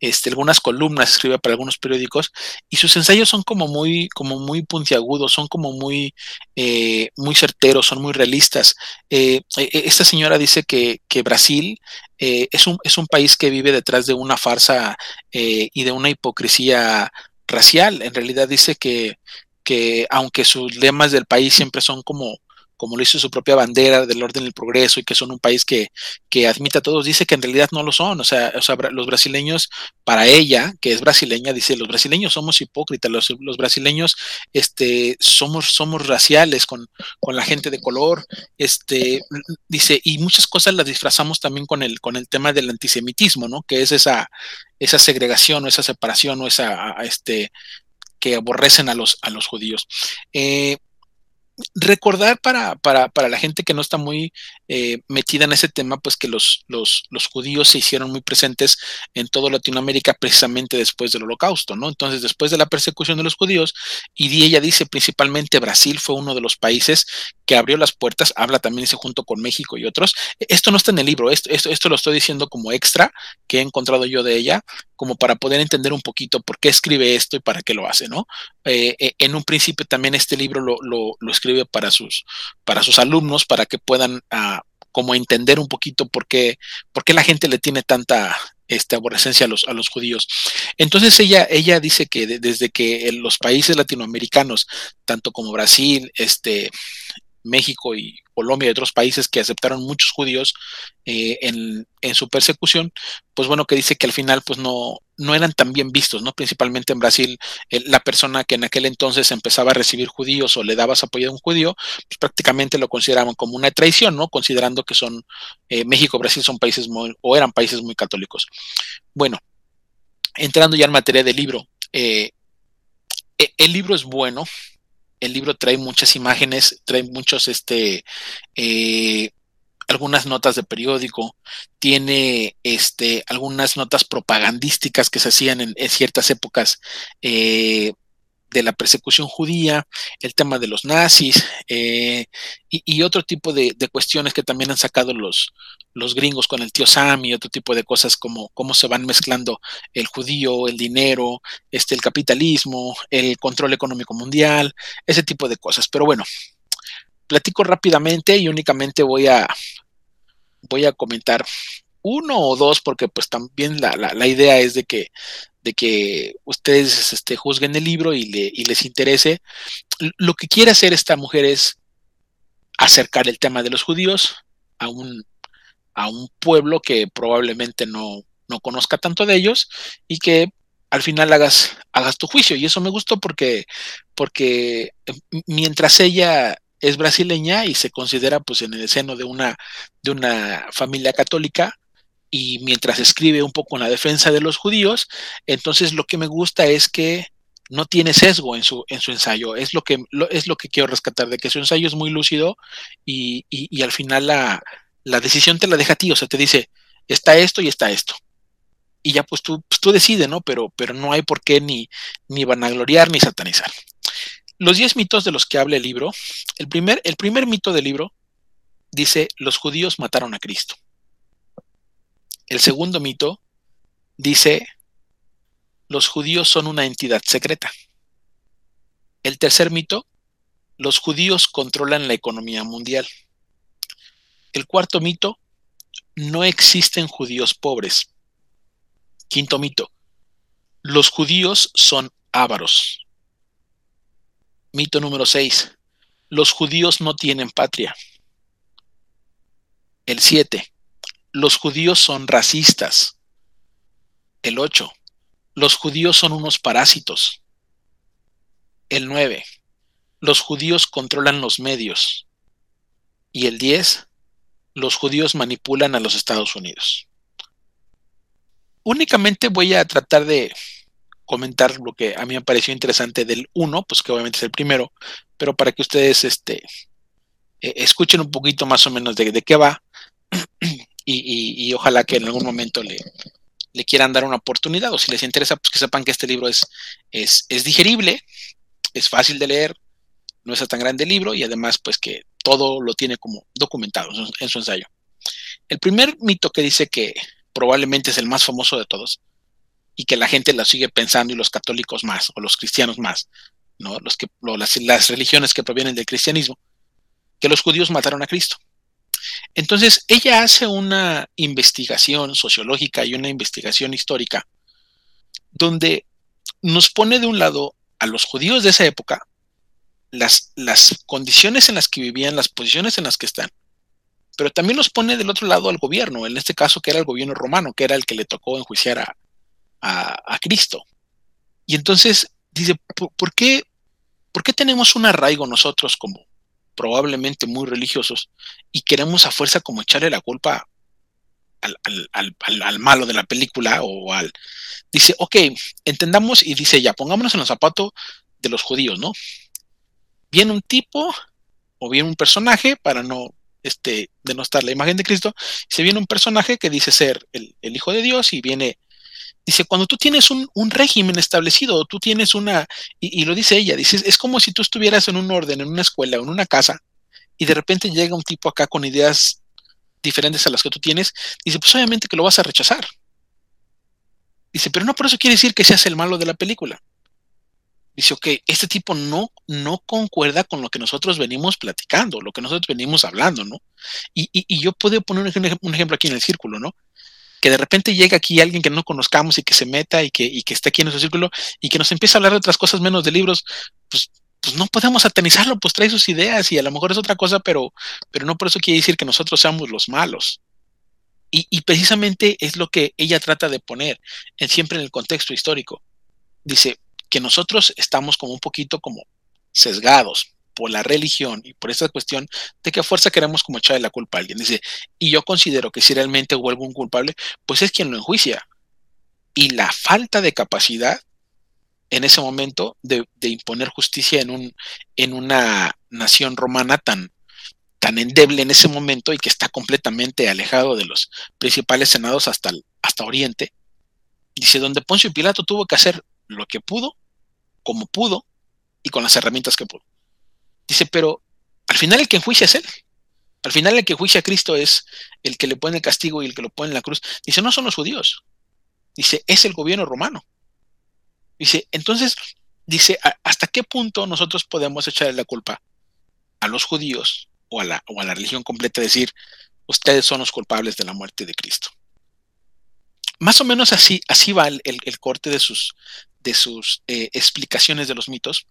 este, algunas columnas, escribe para algunos periódicos, y sus ensayos son como muy, como muy puntiagudos, son como muy, eh, muy certeros, son muy realistas. Eh, e, e, esta señora dice que, Brasil eh, es, un, es un país que vive detrás de una farsa y de una hipocresía racial. En realidad dice que, que aunque sus lemas del país siempre son como como lo hizo su propia bandera del orden del progreso y que son un país que, que admite a todos, dice que en realidad no lo son. O sea, los brasileños, para ella, que es brasileña, dice, los brasileños somos hipócritas, los, los brasileños este, somos, somos raciales con, con, la gente de color. Este, dice, y muchas cosas las disfrazamos también con el, con el tema del antisemitismo, ¿no? Que es esa, esa segregación o esa separación o esa, este, que aborrecen a los, a los judíos. Eh, recordar para, para, para, la gente que no está muy eh, metida en ese tema, pues que los, los, los, judíos se hicieron muy presentes en toda Latinoamérica precisamente después del holocausto, ¿no? Entonces, después de la persecución de los judíos, y ella dice principalmente Brasil fue uno de los países que abrió las puertas, habla también ese junto con México y otros. Esto no está en el libro, esto, esto, esto lo estoy diciendo como extra que he encontrado yo de ella, como para poder entender un poquito por qué escribe esto y para qué lo hace, ¿no? Eh, eh, en un principio también este libro lo, lo, lo, escribe para sus, para sus alumnos, para que puedan uh, como entender un poquito por qué, por qué la gente le tiene tanta este, aborrecencia a los, a los judíos. Entonces ella, ella dice que de, desde que los países latinoamericanos, tanto como Brasil, este, México y Colombia y otros países que aceptaron muchos judíos eh, en, su persecución, pues bueno, que dice que al final pues no, no eran tan bien vistos, ¿no? Principalmente en Brasil, la persona que en aquel entonces empezaba a recibir judíos o le dabas apoyo a un judío, pues prácticamente lo consideraban como una traición, ¿no? Considerando que son, eh, México, Brasil son países muy, o eran países muy católicos. Bueno, entrando ya en materia del libro, eh, e, el libro es bueno, el libro trae muchas imágenes, trae muchos, este, eh, algunas notas de periódico, tiene este, algunas notas propagandísticas que se hacían en, ciertas épocas eh, de la persecución judía, el tema de los nazis eh, y, otro tipo de, cuestiones que también han sacado los, los gringos con el tío Sam y otro tipo de cosas como cómo se van mezclando el judío, el dinero, este, el capitalismo, el control económico mundial, ese tipo de cosas. Pero bueno, platico rápidamente y únicamente voy a, voy a comentar uno o dos porque pues también la, la, la idea es de que de que ustedes este, juzguen el libro y, le, y les interese. Lo que quiere hacer esta mujer es acercar el tema de los judíos a un, a un pueblo que probablemente no, no conozca tanto de ellos y que al final hagas, hagas tu juicio. Y eso me gustó porque, porque mientras ella es brasileña y se considera pues en el seno de una, de una familia católica, y mientras escribe un poco en la defensa de los judíos, entonces lo que me gusta es que no tiene sesgo en su, en su ensayo. Es lo, que, es lo que quiero rescatar, de que su ensayo es muy lúcido y, y, al final la, la, decisión te la deja a ti, o sea, te dice, está esto y está esto. Y ya pues tú, pues tú decides, ¿no? Pero, pero no hay por qué ni, ni vanagloriar ni satanizar. Los 10 mitos de los que habla el libro, el primer, el primer mito del libro dice, los judíos mataron a Cristo. El segundo mito dice, los judíos son una entidad secreta. El tercer mito, los judíos controlan la economía mundial. El cuarto mito, no existen judíos pobres. Quinto mito, los judíos son ávaros. Mito número seis, los judíos no tienen patria. El siete, los judíos son racistas. El 8. Los judíos son unos parásitos. El 9. Los judíos controlan los medios. Y el 10. Los judíos manipulan a los Estados Unidos. Únicamente voy a tratar de comentar lo que a mí me pareció interesante del 1, pues que obviamente es el primero, pero para que ustedes este, eh, escuchen un poquito más o menos de, de qué va <clears throat> y, ojalá que en algún momento le, quieran dar una oportunidad o si les interesa, pues que sepan que este libro es, es, es digerible, es fácil de leer, no es tan grande el libro y además pues que todo lo tiene como documentado en su ensayo. El primer mito que dice que probablemente es el más famoso de todos y que la gente lo sigue pensando y los católicos más o los cristianos más, ¿no? Los que, las, las religiones que provienen del cristianismo, que los judíos mataron a Cristo. Entonces, ella hace una investigación sociológica y una investigación histórica donde nos pone de un lado a los judíos de esa época las, las condiciones en las que vivían, las posiciones en las que están, pero también los pone del otro lado al gobierno, en este caso que era el gobierno romano, que era el que le tocó enjuiciar a, a, Cristo. Y entonces dice, ¿por, qué, ¿por qué tenemos un arraigo nosotros como probablemente muy religiosos y queremos a fuerza como echarle la culpa al, al, al, malo de la película o al... Dice, ok, entendamos y dice, ya, pongámonos en los zapatos de los judíos, ¿no? Viene un tipo o viene un personaje, para no este, denostar la imagen de Cristo, se viene un personaje que dice ser el, el Hijo de Dios y viene Dice, cuando tú tienes un, régimen establecido, tú tienes una, y, lo dice ella, dice, es como si tú estuvieras en un orden, en una escuela o en una casa, y de repente llega un tipo acá con ideas diferentes a las que tú tienes, dice, pues obviamente que lo vas a rechazar. Dice, pero no por eso quiere decir que seas el malo de la película. Dice, ok, este tipo no, no concuerda con lo que nosotros venimos platicando, lo que nosotros venimos hablando, ¿no? Y, y yo puedo poner un ejemplo aquí en el círculo, ¿no? Que de repente llegue aquí alguien que no conozcamos y que se meta y que, y que esté aquí en nuestro círculo y que nos empiece a hablar de otras cosas menos de libros, pues, pues no podemos satanizarlo, pues trae sus ideas y a lo mejor es otra cosa, pero, pero no por eso quiere decir que nosotros seamos los malos. Y, y precisamente es lo que ella trata de poner en, siempre en el contexto histórico. Dice que nosotros estamos como un poquito como sesgados, por la religión y por esta cuestión de que a fuerza queremos como echarle la culpa a alguien. Dice, y yo considero que si realmente hubo algún culpable, pues es quien lo enjuicia. Y la falta de capacidad en ese momento de, imponer justicia en, un, en una nación romana tan, tan endeble en ese momento y que está completamente alejado de los principales senados hasta, hasta Oriente. Dice, donde Poncio Pilato tuvo que hacer lo que pudo, como pudo y con las herramientas que pudo. Dice, pero al final el que enjuicia es él. Al final el que enjuicia a Cristo es el que le pone el castigo y el que lo pone en la cruz. Dice, no son los judíos. Dice, es el gobierno romano. Dice, entonces, dice, ¿hasta qué punto nosotros podemos echarle la culpa a los judíos o a la, o a la religión completa? Decir, ustedes son los culpables de la muerte de Cristo. Más o menos así, así va el, corte de sus, de sus eh, explicaciones de los mitos.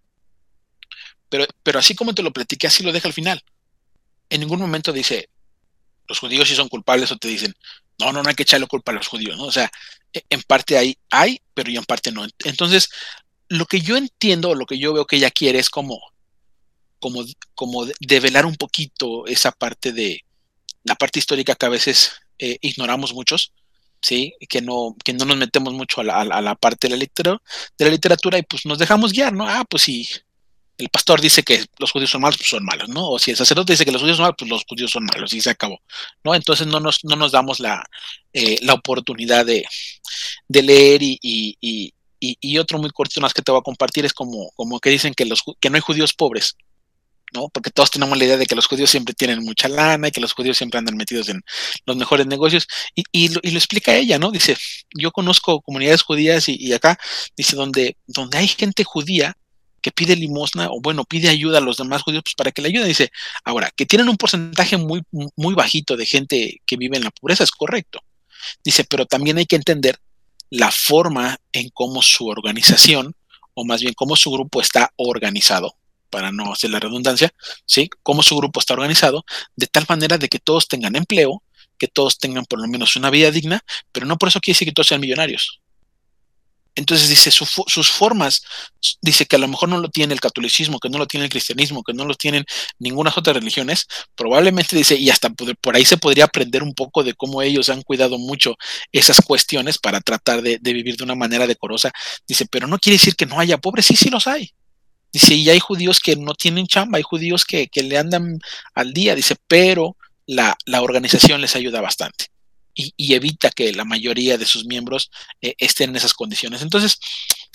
Pero, pero así como te lo platiqué, así lo deja al final. En ningún momento dice, los judíos sí son culpables o te dicen, no, no, no hay que echarle culpa a los judíos, ¿no? O sea, e, en parte hay, hay, pero ya en parte no. Entonces, lo que yo entiendo, lo que yo veo que ella quiere es como, como, como develar un poquito esa parte de, la parte histórica que a veces eh, ignoramos muchos, ¿sí? Que no, que no nos metemos mucho a la, a la parte de la, literatura, de la literatura y pues nos dejamos guiar, ¿no? Ah, pues sí, el pastor dice que los judíos son malos, pues son malos, ¿no? O si el sacerdote dice que los judíos son malos, pues los judíos son malos y se acabó, ¿no? Entonces no nos, no nos damos la, eh, la oportunidad de, de leer y, y, y, y, otro muy corto más que te voy a compartir es como, como que dicen que, los, que no hay judíos pobres, ¿no? Porque todos tenemos la idea de que los judíos siempre tienen mucha lana y que los judíos siempre andan metidos en los mejores negocios. Y, y, lo, explica ella, ¿no? Dice, yo conozco comunidades judías y, y, acá, dice, donde, donde hay gente judía que pide limosna o bueno, pide ayuda a los demás judíos pues para que le ayuden. Dice, ahora, que tienen un porcentaje muy, muy bajito de gente que vive en la pobreza, es correcto. Dice, pero también hay que entender la forma en cómo su organización, o más bien cómo su grupo está organizado, para no hacer la redundancia, ¿sí? Cómo su grupo está organizado, de tal manera de que todos tengan empleo, que todos tengan por lo menos una vida digna, pero no por eso quiere decir que todos sean millonarios. Entonces dice, sus formas, dice que a lo mejor no lo tiene el catolicismo, que no lo tiene el cristianismo, que no lo tienen ninguna otra religiones, probablemente dice, y hasta por ahí se podría aprender un poco de cómo ellos han cuidado mucho esas cuestiones para tratar de, vivir de una manera decorosa. Dice, pero no quiere decir que no haya pobres, sí, sí los hay. Dice, y hay judíos que no tienen chamba, hay judíos que, que le andan al día, dice, pero la, la organización les ayuda bastante y, evita que la mayoría de sus miembros eh, estén en esas condiciones. Entonces,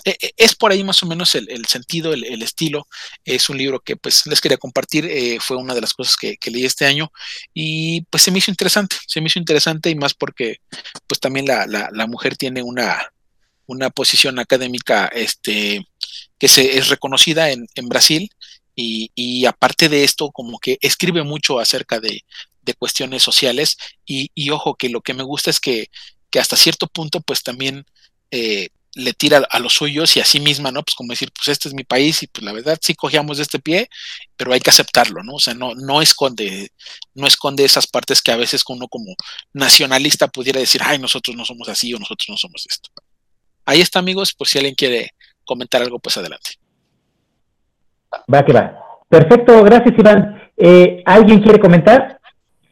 eh, eh, es por ahí más o menos el, sentido, el, estilo. Es un libro que pues les quería compartir, fue una de las cosas que, leí este año y pues se me hizo interesante, se me hizo interesante y más porque pues también la, mujer tiene una, una posición académica este, que se, es reconocida en, en Brasil y, aparte de esto, como que escribe mucho acerca de, de cuestiones sociales y, ojo que lo que me gusta es que, hasta cierto punto pues también eh, le tira a los suyos y a sí misma, ¿no? Pues como decir, pues este es mi país y pues la verdad sí cogíamos de este pie, pero hay que aceptarlo, ¿no? O sea, no, no esconde, no esconde esas partes que a veces uno como nacionalista pudiera decir, ay, nosotros no somos así o nosotros no somos esto. Ahí está, amigos, por si alguien quiere comentar algo, pues adelante. Va que va. Perfecto, gracias Iván. Eh, ¿Alguien quiere comentar?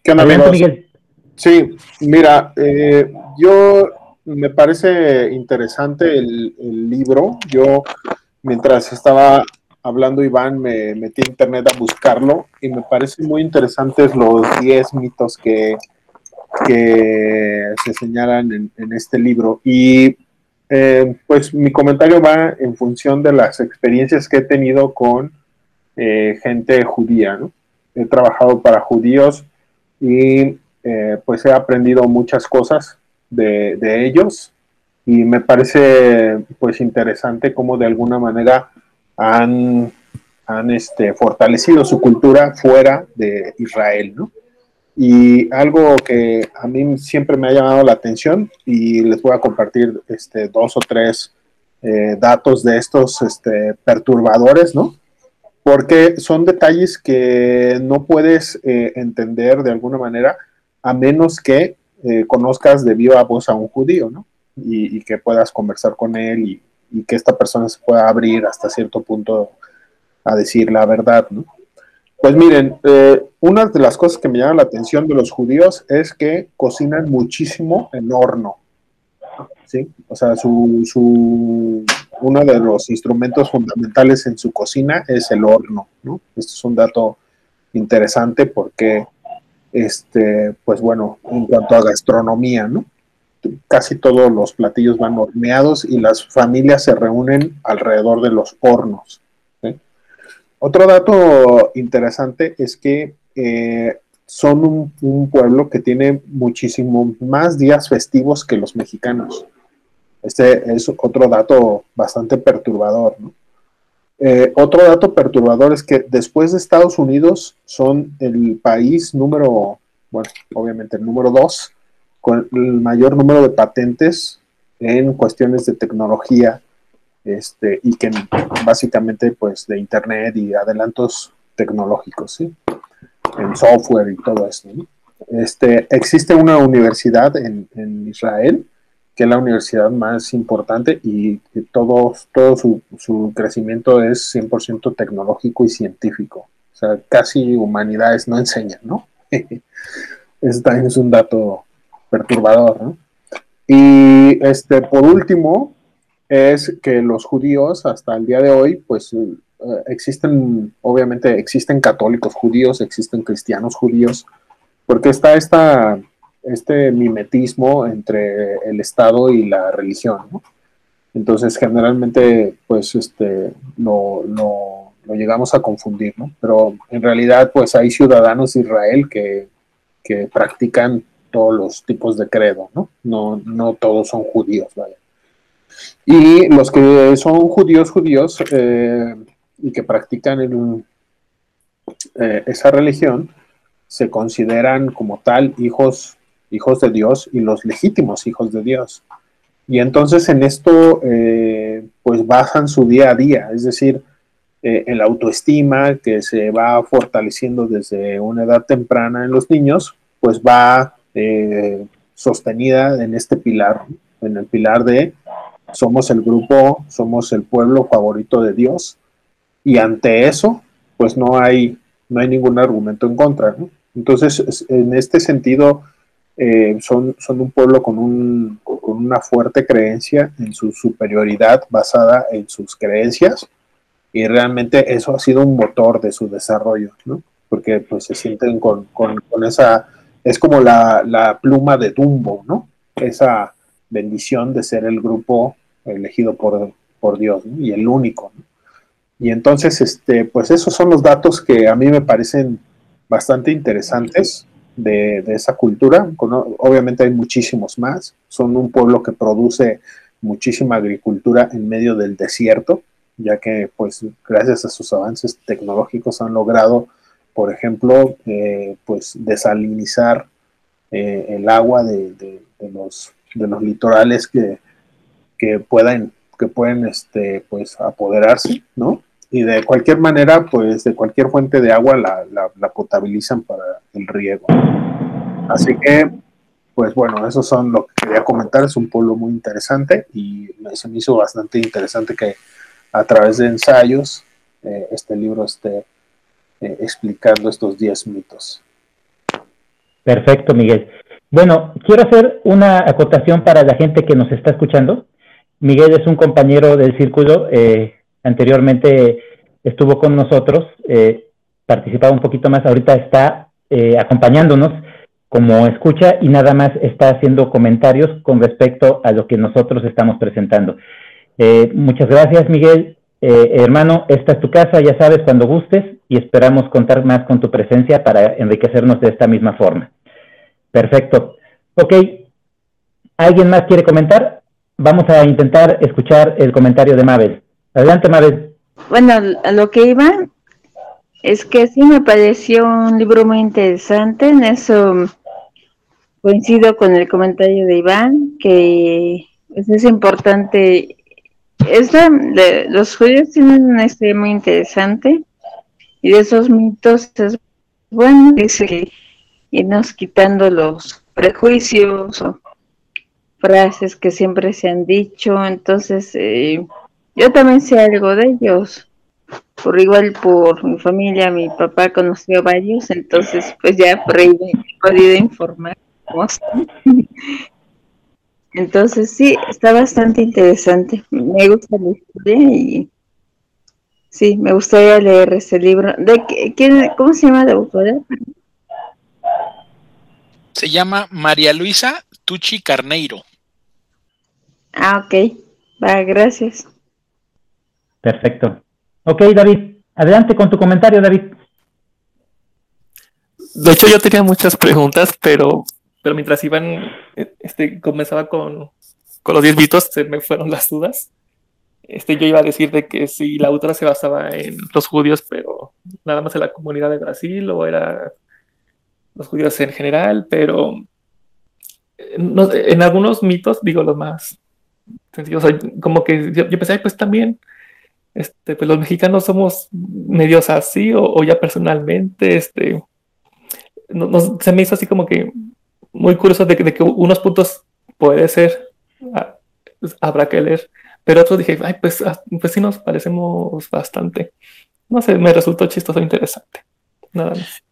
¿Qué onda, Miguel? Sí, mira, eh, yo me parece interesante el, libro. Yo, mientras estaba hablando Iván, me metí a internet a buscarlo y me parece muy interesantes los 10 mitos que, que se señalan en, este libro. Y eh, pues mi comentario va en función de las experiencias que he tenido con eh, gente judía. He trabajado para judíos y eh, pues he aprendido muchas cosas de, ellos y me parece pues interesante cómo de alguna manera han, han este, fortalecido su cultura fuera de Israel, ¿no? Y algo que a mí siempre me ha llamado la atención y les voy a compartir este, dos o tres eh, datos de estos este, perturbadores, ¿no? Porque son detalles que no puedes eh, entender de alguna manera a menos que eh, conozcas de viva voz a un judío, ¿no? Y, que puedas conversar con él y, que esta persona se pueda abrir hasta cierto punto a decir la verdad, ¿no? Pues miren, eh, una de las cosas que me llama la atención de los judíos es que cocinan muchísimo en horno, ¿sí? O sea, su, su, uno de los instrumentos fundamentales en su cocina es el horno, ¿no? Este es un dato interesante porque este, pues bueno, en cuanto a gastronomía, ¿no? Casi todos los platillos van horneados y las familias se reúnen alrededor de los hornos. Otro dato interesante es que eh, son un, pueblo que tiene muchísimo más días festivos que los mexicanos. Este es otro dato bastante perturbador, ¿no? Eh, otro dato perturbador es que después de Estados Unidos son el país número, bueno, obviamente el número dos, con el mayor número de patentes en cuestiones de tecnología este, y que básicamente pues de internet y adelantos tecnológicos, ¿sí? en software y todo esto. Este, existe una universidad en Israel que es la universidad más importante y todo, todo su, crecimiento es 100% tecnológico y científico. O sea, casi humanidades no enseñan, ¿no? <laughs> Ese también es un dato perturbador, ¿no? Y este, por último, es que los judíos hasta el día de hoy, pues eh, existen, obviamente existen católicos judíos, existen cristianos judíos, porque está esta este mimetismo entre el Estado y la religión, ¿no? Entonces, generalmente, pues, este, lo, llegamos a confundir, ¿no? Pero en realidad, pues, hay ciudadanos de Israel que, practican todos los tipos de credo, ¿no? No, no todos son judíos, ¿vale? Y los que son judíos, judíos, eh, y que practican eh, esa religión, se consideran como tal hijos hijos de Dios y los legítimos hijos de Dios. Y entonces en esto, eh, pues bajan su día a día, es decir, eh, el autoestima que se va fortaleciendo desde una edad temprana en los niños, pues va eh, sostenida en este pilar, en el pilar de somos el grupo, somos el pueblo favorito de Dios, y ante eso, pues no hay, no hay ningún argumento en contra. Entonces, en este sentido, eh, son, son un pueblo con, un, con una fuerte creencia en su superioridad basada en sus creencias y realmente eso ha sido un motor de su desarrollo, ¿no? Porque pues se sienten con, con, esa, es como la, la, pluma de Dumbo, ¿no? Esa bendición de ser el grupo elegido por, por Dios y el único. Y entonces, este, pues esos son los datos que a mí me parecen bastante interesantes de, esa cultura. Obviamente hay muchísimos más. Son un pueblo que produce muchísima agricultura en medio del desierto, ya que pues gracias a sus avances tecnológicos han logrado, por ejemplo, eh, pues desalinizar eh, el agua de, los, de los litorales que, que puedan, que pueden, este, pues, apoderarse, ¿no? Y de cualquier manera, pues, de cualquier fuente de agua la, la, potabilizan para el riego. Así que, pues bueno, esos son lo que quería comentar. Es un pueblo muy interesante y se me hizo bastante interesante que a través de ensayos eh, este libro esté eh, explicando estos 10 mitos. Perfecto, Miguel. Bueno, quiero hacer una acotación para la gente que nos está escuchando. Miguel es un compañero del círculo, eh, anteriormente estuvo con nosotros, eh, participaba un poquito más, ahorita está eh, acompañándonos como escucha y nada más está haciendo comentarios con respecto a lo que nosotros estamos presentando. muchas gracias, Miguel. hermano, esta es tu casa, ya sabes, cuando gustes y esperamos contar más con tu presencia para enriquecernos de esta misma forma. Perfecto. Ok. ¿Alguien más quiere comentar? Vamos a intentar escuchar el comentario de Mabel. Adelante, Mabel. Bueno, a lo que iba es que sí me pareció un libro muy interesante. En eso coincido con el comentario de Iván, que pues, es importante. Esta, de, los judíos tienen una historia muy interesante y de esos mitos es bueno dice irnos quitando los prejuicios o frases que siempre se han dicho. Entonces, eh, yo también sé algo de ellos. Por igual, por mi familia, mi papá conoció varios, entonces, pues ya por ahí he podido informar. <laughs> Entonces, sí, está bastante interesante. Me gusta la historia y sí, me gustaría leer ese libro. ¿De quién, ¿Cómo se llama la autora? Se llama María Luisa Tucci Carneiro. Ah, ok. Va, gracias. Perfecto. Ok, David. Adelante con tu comentario, David. De hecho, yo tenía muchas preguntas, pero, pero mientras Iván este, comenzaba con, con los 10 mitos, se me fueron las dudas. Este, yo iba a decir de que si la autora se basaba en los judíos, pero nada más en la comunidad de Brasil, o era los judíos en general, pero eh, en algunos mitos, digo los más sencillos, como que yo, pensé, pues también, este, pues los mexicanos somos medios así, o, ya personalmente, este, se me hizo así como que muy curioso de, que unos puntos puede ser, ah, pues, habrá que leer, pero otros dije, ay, pues, ah, pues sí nos parecemos bastante. No sé, me resultó chistoso e interesante. Nada más.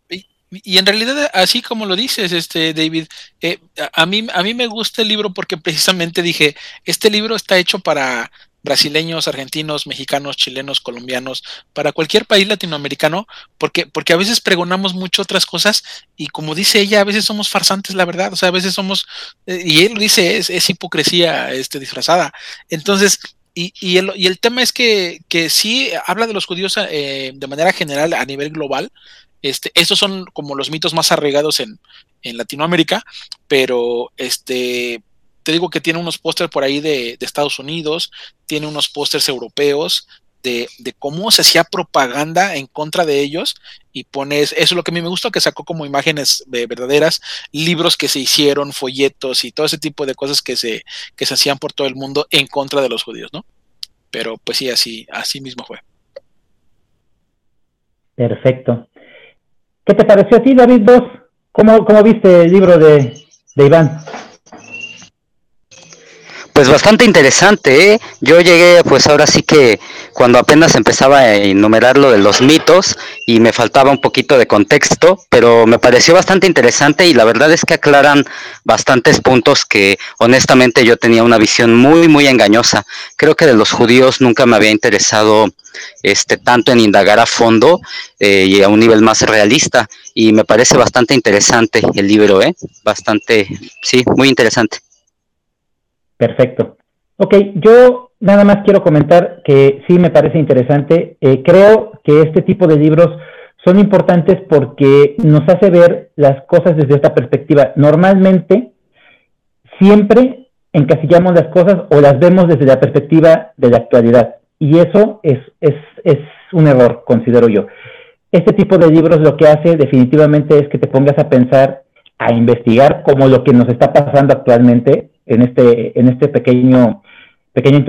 Y en realidad, así como lo dices, este David, eh, a, mí, a mí me gusta el libro porque precisamente dije, este libro está hecho para brasileños, argentinos, mexicanos, chilenos, colombianos, para cualquier país latinoamericano, porque, porque a veces pregonamos mucho otras cosas y como dice ella, a veces somos farsantes, la verdad, o sea, a veces somos, eh, y él dice, es, hipocresía este, disfrazada. Entonces, y, y, el, y, el, tema es que, que sí habla de los judíos eh, de manera general a nivel global, este, estos son como los mitos más arraigados en, Latinoamérica, pero este, te digo que tiene unos pósters por ahí de, Estados Unidos, tiene unos pósters europeos de, cómo se hacía propaganda en contra de ellos y pones, eso es lo que a mí me gustó, que sacó como imágenes verdaderas, libros que se hicieron, folletos y todo ese tipo de cosas que se, que se hacían por todo el mundo en contra de los judíos, ¿no? Pero pues sí, así, así mismo fue. Perfecto. ¿Qué te pareció a ti, David? ¿Vos cómo, cómo viste el libro de, de Iván? Pues bastante interesante, ¿eh? Yo llegué, pues ahora sí que cuando apenas empezaba a enumerar lo de los mitos y me faltaba un poquito de contexto, pero me pareció bastante interesante y la verdad es que aclaran bastantes puntos que honestamente yo tenía una visión muy, muy engañosa. Creo que de los judíos nunca me había interesado este, tanto en indagar a fondo eh, y a un nivel más realista y me parece bastante interesante el libro, ¿eh? Bastante, sí, muy interesante. Perfecto. Ok, yo nada más quiero comentar que sí me parece interesante. Eh, creo que este tipo de libros son importantes porque nos hace ver las cosas desde esta perspectiva. Normalmente, siempre encasillamos las cosas o las vemos desde la perspectiva de la actualidad. Y eso es, es, es un error, considero yo. Este tipo de libros lo que hace definitivamente es que te pongas a pensar, a investigar como lo que nos está pasando actualmente en este, en este pequeño pequeña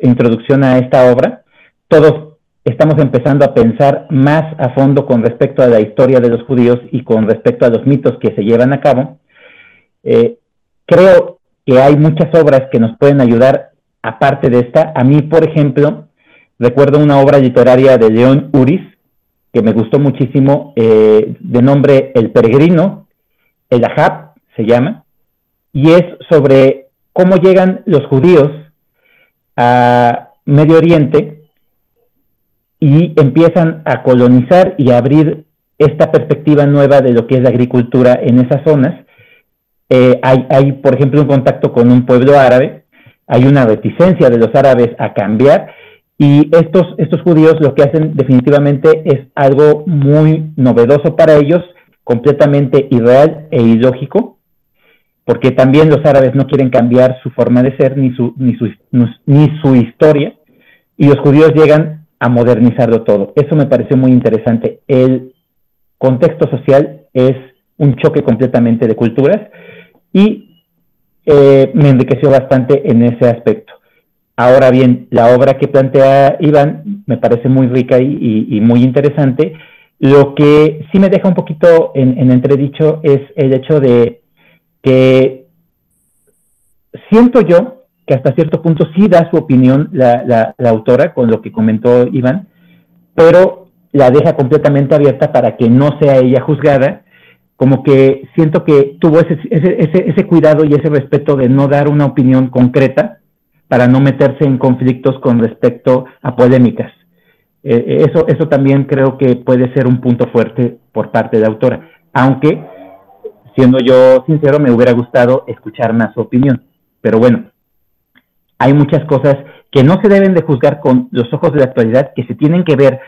introducción a esta obra. Todos estamos empezando a pensar más a fondo con respecto a la historia de los judíos y con respecto a los mitos que se llevan a cabo. Eh, creo que hay muchas obras que nos pueden ayudar aparte de esta. A mí, por ejemplo, recuerdo una obra literaria de León Uris que me gustó muchísimo, eh, de nombre El Peregrino, el Ahab se llama, y es sobre cómo llegan los judíos a Medio Oriente y empiezan a colonizar y a abrir esta perspectiva nueva de lo que es la agricultura en esas zonas. Eh, hay, hay, por ejemplo, un contacto con un pueblo árabe, hay una reticencia de los árabes a cambiar y estos, estos judíos lo que hacen definitivamente es algo muy novedoso para ellos, completamente irreal e ilógico, porque también los árabes no quieren cambiar su forma de ser ni su, ni su, ni su historia, y los judíos llegan a modernizarlo todo. Eso me pareció muy interesante. El contexto social es un choque completamente de culturas y eh, me enriqueció bastante en ese aspecto. Ahora bien, la obra que plantea Iván me parece muy rica y, muy interesante. Lo que sí me deja un poquito en, en entredicho es el hecho de que siento yo que hasta cierto punto sí da su opinión la, autora con lo que comentó Iván, pero la deja completamente abierta para que no sea ella juzgada, como que siento que tuvo ese, ese, ese, cuidado y ese respeto de no dar una opinión concreta para no meterse en conflictos con respecto a polémicas. Eh, eso, eso también creo que puede ser un punto fuerte por parte de la autora, aunque siendo yo sincero, me hubiera gustado escuchar más su opinión. Pero bueno, hay muchas cosas que no se deben de juzgar con los ojos de la actualidad, que se tienen que ver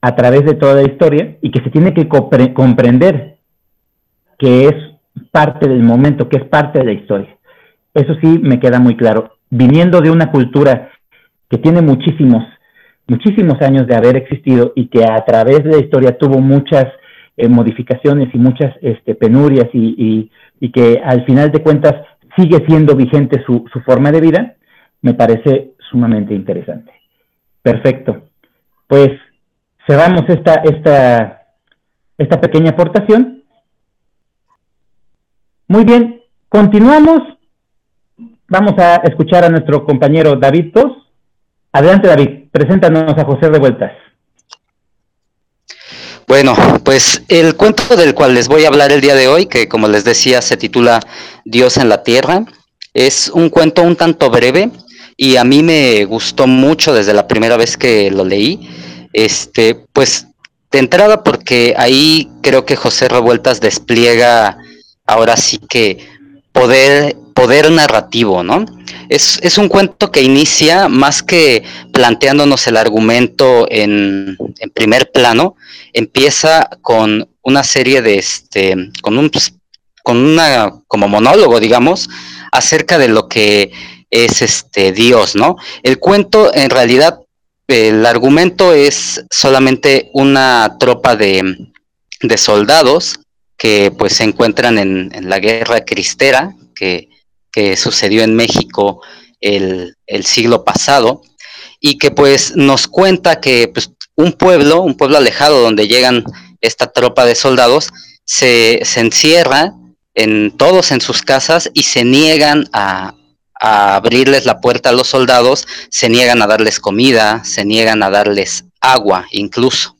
a través de toda la historia y que se tiene que comprender que es parte del momento, que es parte de la historia. Eso sí me queda muy claro. Viniendo de una cultura que tiene muchísimos, muchísimos años de haber existido y que a través de la historia tuvo muchas eh, modificaciones y muchas este, penurias y, que al final de cuentas sigue siendo vigente su, forma de vida, me parece sumamente interesante. Perfecto. Pues cerramos esta, esta, esta pequeña aportación. Muy bien, continuamos. Vamos a escuchar a nuestro compañero David Tos. Adelante, David, preséntanos a José Revueltas. Bueno, pues el cuento del cual les voy a hablar el día de hoy, que como les decía se titula Dios en la Tierra, es un cuento un tanto breve y a mí me gustó mucho desde la primera vez que lo leí. Este, pues de entrada porque ahí creo que José Revueltas despliega ahora sí que poder, poder narrativo, ¿no? Es, es, un cuento que inicia más que planteándonos el argumento en, primer plano, empieza con una serie de este, con un, con una, como monólogo, digamos, acerca de lo que es este Dios, ¿no? El cuento, en realidad, el argumento es solamente una tropa de, de soldados que pues se encuentran en, en la guerra cristera que, que, sucedió en México el, el siglo pasado y que pues nos cuenta que pues, un pueblo, un pueblo alejado donde llegan esta tropa de soldados, se, encierra en todos en sus casas y se niegan a, abrirles la puerta a los soldados, se niegan a darles comida, se niegan a darles agua incluso.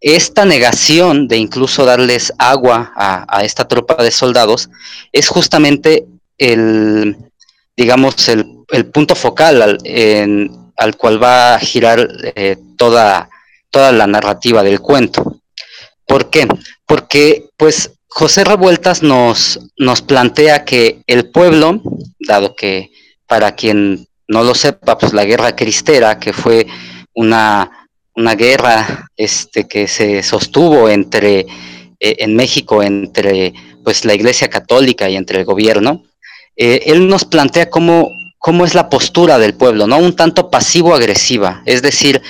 Esta negación de incluso darles agua a, esta tropa de soldados es justamente el, digamos, el, punto focal en, al cual va a girar eh, toda, toda la narrativa del cuento. ¿Por qué? Porque pues José Revueltas nos, nos plantea que el pueblo, dado que para quien no lo sepa, pues la guerra cristera, que fue una, una guerra este, que se sostuvo entre, eh, en México entre pues, la Iglesia Católica y entre el gobierno, eh, él nos plantea cómo cómo es la postura del pueblo, ¿no? Un tanto pasivo-agresiva, es decir,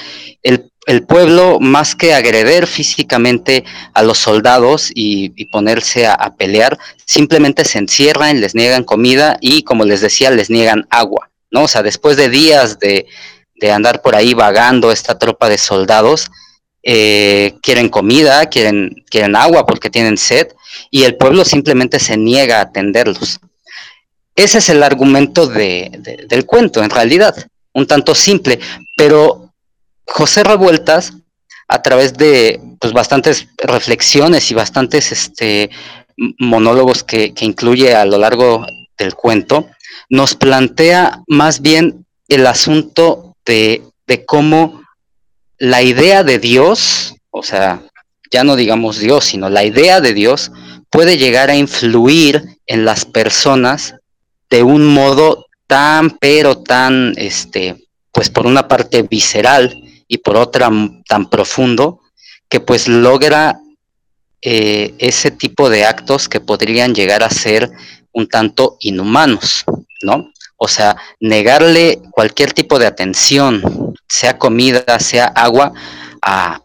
el, pueblo más que agreder físicamente a los soldados y, ponerse a, a, pelear, simplemente se encierran, les niegan comida y, como les decía, les niegan agua. ¿no? O sea, después de días de, de andar por ahí vagando esta tropa de soldados, eh, quieren comida, quieren, quieren agua porque tienen sed, y el pueblo simplemente se niega a atenderlos. Ese es el argumento de, del cuento, en realidad, un tanto simple, pero José Revueltas, a través de pues, bastantes reflexiones y bastantes este, monólogos que, que incluye a lo largo del cuento, nos plantea más bien el asunto de, de cómo la idea de Dios, o sea, ya no digamos Dios, sino la idea de Dios puede llegar a influir en las personas de un modo tan, pero tan, este, pues por una parte visceral y por otra tan profundo, que pues logra eh, ese tipo de actos que podrían llegar a ser un tanto inhumanos, ¿no? O sea, negarle cualquier tipo de atención, sea comida, sea agua, a,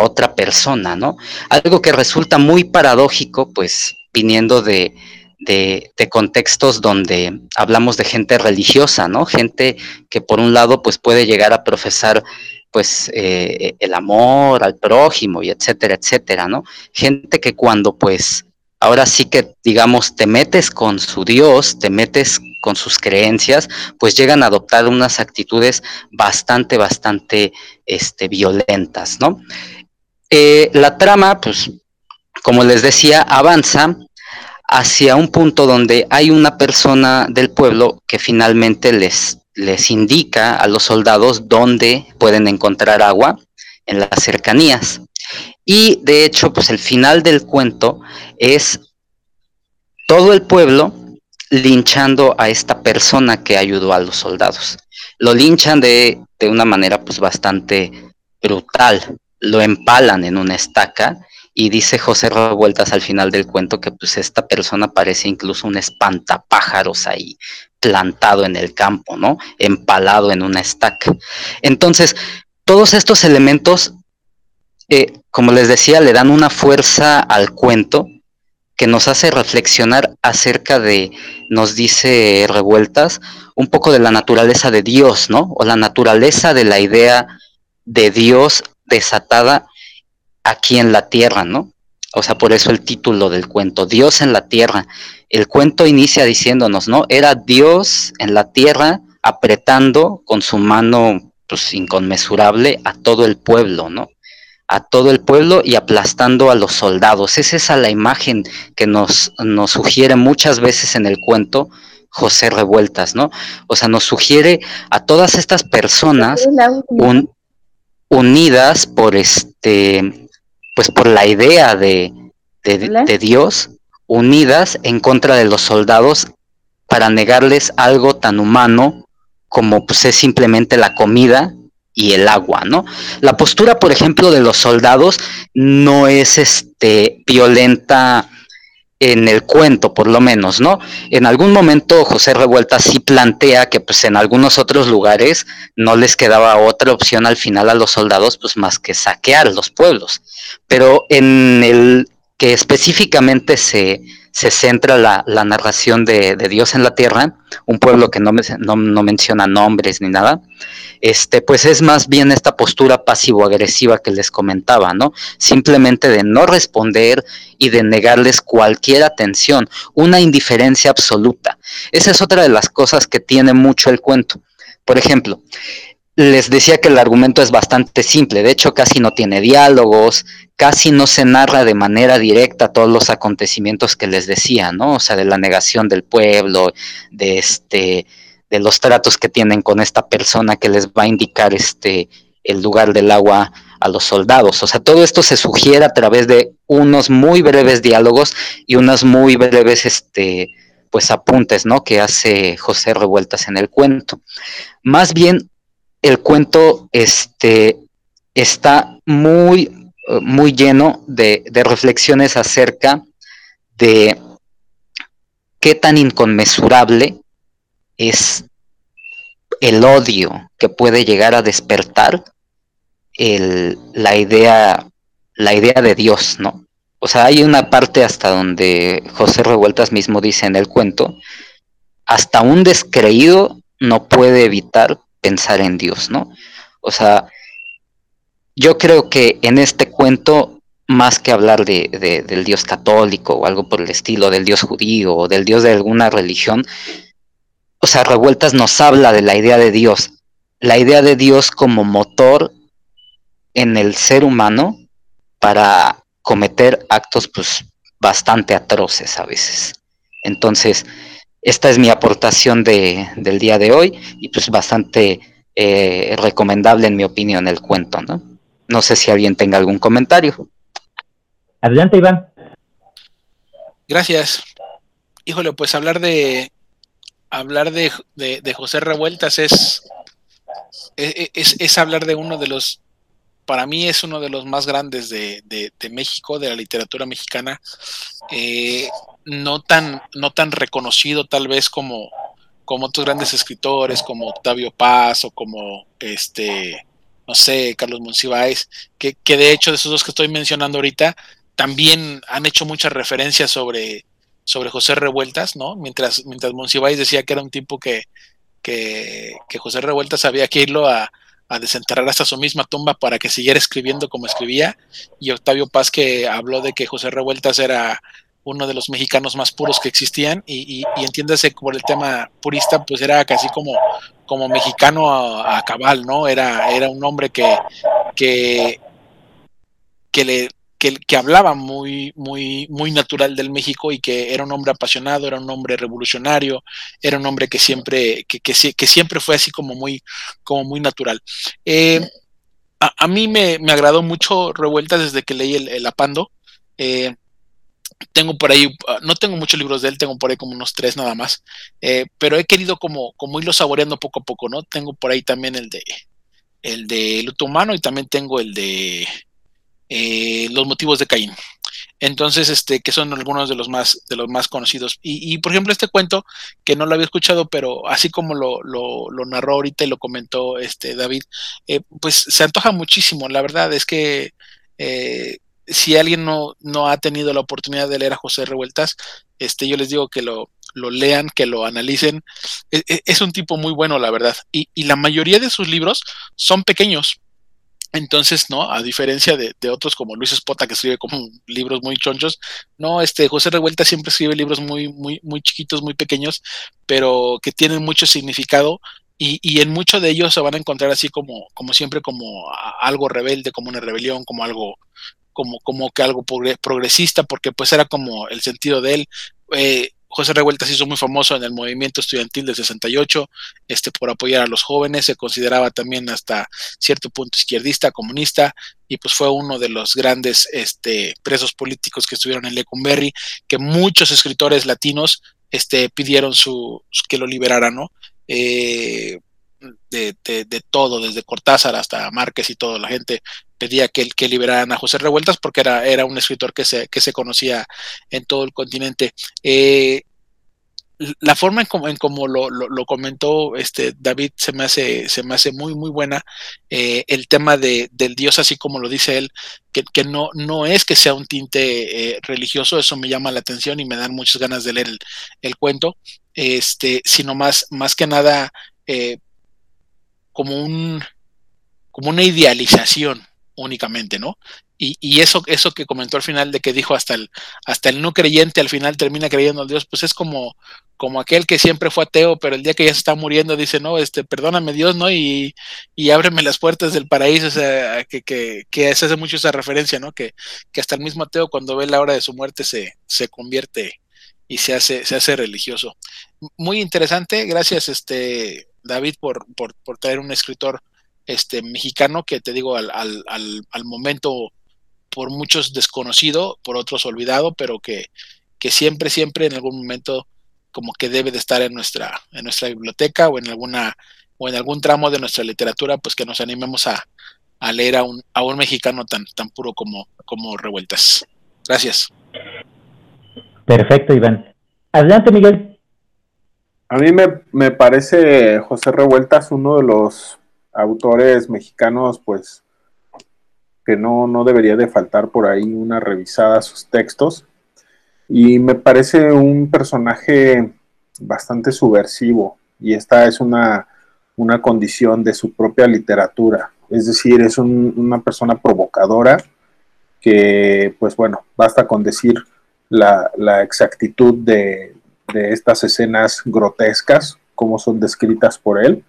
otra persona, ¿no? Algo que resulta muy paradójico, pues viniendo de, de, contextos donde hablamos de gente religiosa, ¿no? Gente que por un lado pues puede llegar a profesar pues eh, el amor al prójimo y etcétera, etcétera, ¿no? Gente que cuando pues ahora sí que digamos te metes con su Dios, te metes con sus creencias, pues llegan a adoptar unas actitudes bastante, bastante este, violentas, ¿no? Eh, la trama, pues, como les decía, avanza hacia un punto donde hay una persona del pueblo que finalmente les, les indica a los soldados dónde pueden encontrar agua en las cercanías. Y de hecho, pues el final del cuento es todo el pueblo linchando a esta persona que ayudó a los soldados. Lo linchan de, de una manera pues bastante brutal, lo empalan en una estaca y dice José Revueltas al final del cuento que pues esta persona parece incluso un espantapájaros ahí plantado en el campo, ¿no? Empalado en una estaca. Entonces, todos estos elementos, eh, como les decía, le dan una fuerza al cuento que nos hace reflexionar acerca de, nos dice Revueltas, un poco de la naturaleza de Dios, ¿no? O la naturaleza de la idea de Dios desatada aquí en la tierra, ¿no? O sea, por eso el título del cuento, Dios en la tierra. El cuento inicia diciéndonos, ¿no? Era Dios en la tierra apretando con su mano pues, inconmensurable a todo el pueblo, ¿no? A todo el pueblo y aplastando a los soldados. Es esa la imagen que nos, nos sugiere muchas veces en el cuento José Revueltas, ¿no? O sea, nos sugiere a todas estas personas unidas por este, pues por la idea de, de Dios, unidas en contra de los soldados para negarles algo tan humano como pues, es simplemente la comida y el agua, ¿no? La postura, por ejemplo, de los soldados no es este violenta en el cuento, por lo menos, ¿no? En algún momento José Revuelta sí plantea que pues en algunos otros lugares no les quedaba otra opción al final a los soldados pues más que saquear los pueblos. Pero en el que específicamente se, se centra la, narración de, de, Dios en la tierra, un pueblo que no, no, no, menciona nombres ni nada, este, pues es más bien esta postura pasivo-agresiva que les comentaba, ¿no? Simplemente de no responder y de negarles cualquier atención, una indiferencia absoluta. Esa es otra de las cosas que tiene mucho el cuento. Por ejemplo, les decía que el argumento es bastante simple, de hecho casi no tiene diálogos, casi no se narra de manera directa todos los acontecimientos que les decía, ¿no? O sea, de la negación del pueblo, de este, de los tratos que tienen con esta persona que les va a indicar este el lugar del agua a los soldados. O sea, todo esto se sugiere a través de unos muy breves diálogos y unas muy breves este pues apuntes, ¿no? que hace José Revueltas en el cuento. Más bien el cuento este está muy muy lleno de, reflexiones acerca de qué tan inconmensurable es el odio que puede llegar a despertar la idea la idea de Dios, ¿no? O sea, hay una parte hasta donde José Revueltas mismo dice en el cuento, hasta un descreído no puede evitar pensar en Dios, ¿no? O sea, yo creo que en este cuento, más que hablar de, del Dios católico o algo por el estilo, del Dios judío o del Dios de alguna religión, o sea, Revueltas nos habla de la idea de Dios, la idea de Dios como motor en el ser humano para cometer actos pues bastante atroces a veces. Entonces, esta es mi aportación de, del día de hoy y pues bastante eh, recomendable en mi opinión el cuento, ¿no? No sé si alguien tenga algún comentario. Adelante, Iván. Gracias. Híjole, pues hablar de hablar de, de, José Revueltas es, es, es, hablar de uno de los, para mí es uno de los más grandes de, de México, de la literatura mexicana. Eh, no tan, no tan reconocido tal vez como, como otros grandes escritores, como Octavio Paz o como este, no sé, Carlos Monsiváis, que, que de hecho de esos dos que estoy mencionando ahorita, también han hecho muchas referencias sobre, sobre José Revueltas, ¿no? Mientras, mientras Monsiváis decía que era un tipo que, que, que José Revueltas había que irlo a, a desenterrar hasta su misma tumba para que siguiera escribiendo como escribía, y Octavio Paz que habló de que José Revueltas era uno de los mexicanos más puros que existían y, y, entiéndase por el tema purista, pues era casi como, como mexicano a, cabal, ¿no? Era, era un hombre que, que, que le que, hablaba muy, muy, muy natural del México y que era un hombre apasionado, era un hombre revolucionario, era un hombre que siempre, que, que, que siempre fue así como muy, como muy natural. Eh, a, mí me, me, agradó mucho Revueltas desde que leí el, el Apando. Eh, tengo por ahí, ah, no tengo muchos libros de él, tengo por ahí como unos tres nada más, eh, pero he querido como, como irlo saboreando poco a poco, ¿no? Tengo por ahí también el de el de luto humano y también tengo el de eh, los motivos de Caín. Entonces, este, que son algunos de los más, de los más conocidos. Y, por ejemplo, este cuento, que no lo había escuchado, pero así como lo, lo, lo narró ahorita y lo comentó este David, eh, pues se antoja muchísimo. La verdad es que si alguien no, no ha tenido la oportunidad de leer a José Revueltas, este, yo les digo que lo, lo lean, que lo analicen. E, e, es, un tipo muy bueno, la verdad. Y, y, la mayoría de sus libros son pequeños. Entonces, ¿no? A diferencia de, de, otros como Luis Espota, que escribe como libros muy chonchos, no, este José Revuelta siempre escribe libros muy, muy, muy chiquitos, muy pequeños, pero que tienen mucho significado y, y, en muchos de ellos se van a encontrar así como, como siempre, como algo rebelde, como una rebelión, como algo, como, como que algo progresista, porque pues era como el sentido de él. Eh, José Revuelta se hizo muy famoso en el movimiento estudiantil del 68, este, por apoyar a los jóvenes, se consideraba también hasta cierto punto izquierdista, comunista, y pues fue uno de los grandes este, presos políticos que estuvieron en Lecumberri, que muchos escritores latinos este, pidieron su, que lo liberaran, ¿no? Eh, de, de, todo, desde Cortázar hasta Márquez y toda la gente pedía que, que liberaran a José Revueltas porque era, era un escritor que se, que se conocía en todo el continente. Eh, la forma en como, en como lo, lo, comentó este David se me hace, se me hace muy, muy buena. Eh, el tema de, del Dios, así como lo dice él, que, que no, no es que sea un tinte eh, religioso, eso me llama la atención y me dan muchas ganas de leer el, cuento, este, sino más, más que nada como un como una idealización únicamente, ¿no? Y, y, eso, eso que comentó al final de que dijo hasta el, hasta el no creyente al final termina creyendo en Dios, pues es como, como aquel que siempre fue ateo, pero el día que ya se está muriendo dice, no, este, perdóname Dios, ¿no? Y, y ábreme las puertas del paraíso, o sea, que, que, que se hace mucho esa referencia, ¿no? Que, que hasta el mismo ateo cuando ve la hora de su muerte se, se convierte y se hace, se hace religioso. Muy interesante, gracias este David por, por, por traer un escritor este, mexicano que te digo al, al, al, momento por muchos desconocido, por otros olvidado, pero que, que siempre, siempre en algún momento como que debe de estar en nuestra, en nuestra biblioteca o en alguna, o en algún tramo de nuestra literatura, pues que nos animemos a, a leer a un, a un mexicano tan, tan puro como, como Revueltas. Gracias. Perfecto, Iván. Adelante, Miguel. A mí me, me parece José Revueltas uno de los autores mexicanos, pues que no, no debería de faltar por ahí una revisada a sus textos. Y me parece un personaje bastante subversivo. y esta es una, una condición de su propia literatura. Es decir, es una persona provocadora que, pues bueno, basta con decir la, exactitud de, estas escenas grotescas, como son descritas por él.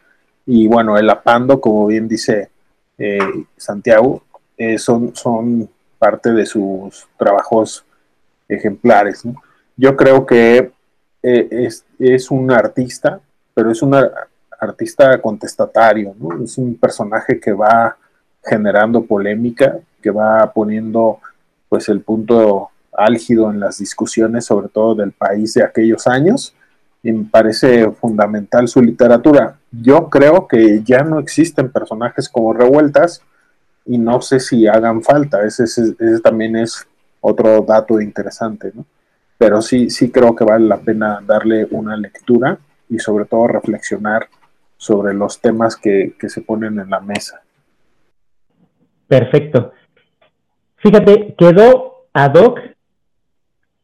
Y bueno, el apando, como bien dice eh, Santiago, eh, son, son parte de sus trabajos ejemplares. Yo creo que eh, es, es, un artista, pero es un artista contestatario, es un personaje que va generando polémica, que va poniendo pues el punto álgido en las discusiones, sobre todo del país de aquellos años, y me parece fundamental su literatura. Yo creo que ya no existen personajes como revueltas y no sé si hagan falta, ese, también es otro dato interesante, ¿no? Pero sí, sí creo que vale la pena darle una lectura y sobre todo reflexionar sobre los temas que, que se ponen en la mesa. Perfecto. Fíjate, quedó ad hoc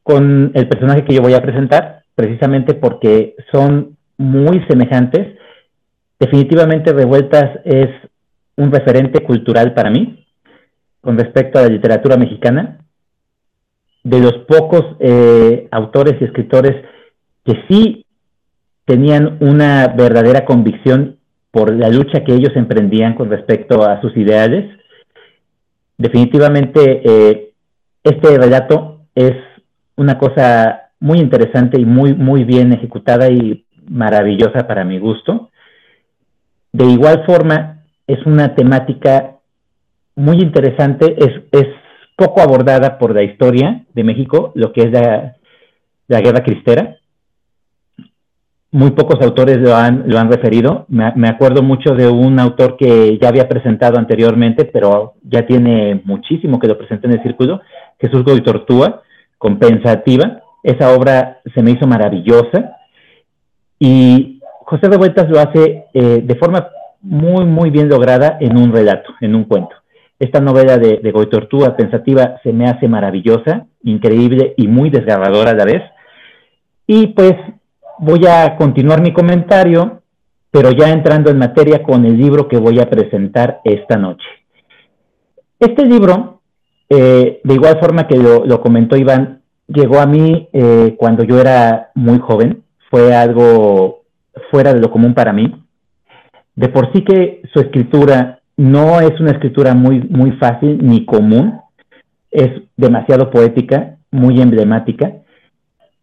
con el personaje que yo voy a presentar, precisamente porque son muy semejantes. Definitivamente Revueltas es un referente cultural para mí con respecto a la literatura mexicana. De los pocos eh, autores y escritores que sí tenían una verdadera convicción por la lucha que ellos emprendían con respecto a sus ideales. Definitivamente eh, este relato es una cosa muy interesante y muy, muy bien ejecutada y maravillosa para mi gusto. De igual forma, es una temática muy interesante, es, es poco abordada por la historia de México, lo que es la, la guerra cristera. Muy pocos autores lo han, lo han referido. Me, me, acuerdo mucho de un autor que ya había presentado anteriormente, pero ya tiene muchísimo que lo presentó en el círculo, Jesús Goy Tortúa, compensativa. Esa obra se me hizo maravillosa y José Revueltas lo hace eh, de forma muy, muy bien lograda en un relato, en un cuento. Esta novela de, de Goitortúa, pensativa, se me hace maravillosa, increíble y muy desgarradora a la vez. Y pues voy a continuar mi comentario, pero ya entrando en materia con el libro que voy a presentar esta noche. Este libro eh, de igual forma que lo, comentó Iván, llegó a mí eh, cuando yo era muy joven, fue algo fuera de lo común para mí. De por sí que su escritura no es una escritura muy, muy fácil ni común, es demasiado poética, muy emblemática,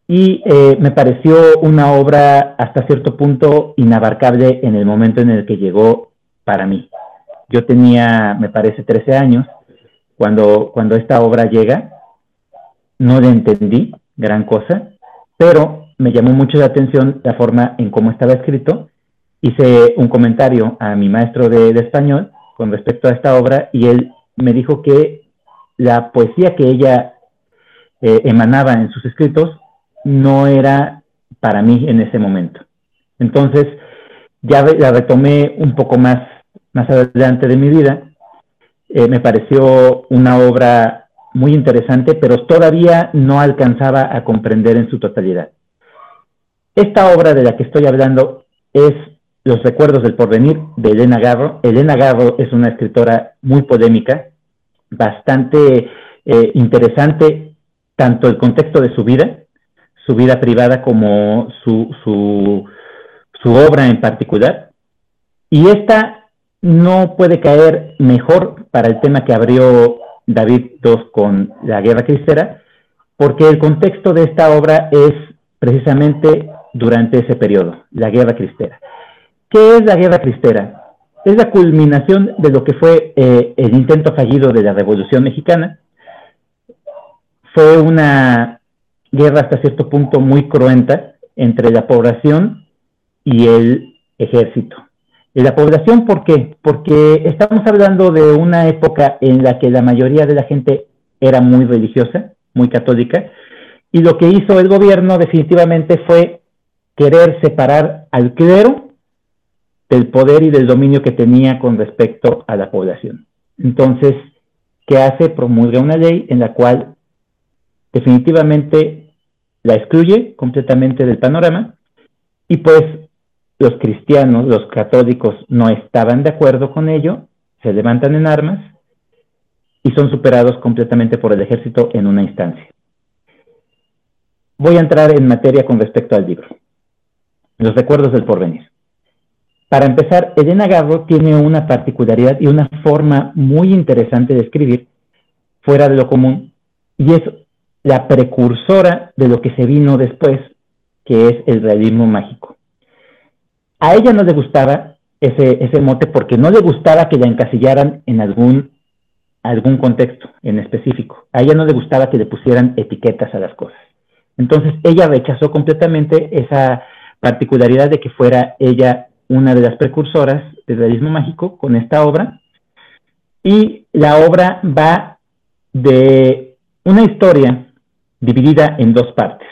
y eh, me pareció una obra hasta cierto punto inabarcable en el momento en el que llegó para mí. Yo tenía, me parece, 13 años, cuando, cuando esta obra llega, no le entendí gran cosa, pero me llamó mucho la atención la forma en cómo estaba escrito. Hice un comentario a mi maestro de, español con respecto a esta obra y él me dijo que la poesía que ella eh, emanaba en sus escritos no era para mí en ese momento. Entonces, ya la retomé un poco más, más adelante de mi vida eh, me pareció una obra muy interesante, pero todavía no alcanzaba a comprender en su totalidad. Esta obra de la que estoy hablando es Los recuerdos del porvenir de Elena Garro. Elena Garro es una escritora muy polémica, bastante eh, interesante, tanto el contexto de su vida, su vida privada, como su, su, su obra en particular. Y esta no puede caer mejor para el tema que abrió David II con la Guerra Cristera, porque el contexto de esta obra es precisamente durante ese periodo, la Guerra Cristera. ¿Qué es la Guerra Cristera? Es la culminación de lo que fue eh, el intento fallido de la Revolución Mexicana. Fue una guerra hasta cierto punto muy cruenta entre la población y el ejército la población, ¿por qué? Porque estamos hablando de una época en la que la mayoría de la gente era muy religiosa, muy católica, y lo que hizo el gobierno definitivamente fue querer separar al clero del poder y del dominio que tenía con respecto a la población. Entonces, ¿qué hace? Promulga una ley en la cual definitivamente la excluye completamente del panorama y pues los cristianos, los católicos no estaban de acuerdo con ello, se levantan en armas y son superados completamente por el ejército en una instancia. Voy a entrar en materia con respecto al libro. Los recuerdos del porvenir. Para empezar, Elena Garro tiene una particularidad y una forma muy interesante de escribir fuera de lo común y es la precursora de lo que se vino después, que es el realismo mágico. A ella no le gustaba ese, ese mote porque no le gustaba que la encasillaran en algún, algún contexto en específico. A ella no le gustaba que le pusieran etiquetas a las cosas. Entonces ella rechazó completamente esa particularidad de que fuera ella una de las precursoras del realismo mágico con esta obra. Y la obra va de una historia dividida en dos partes.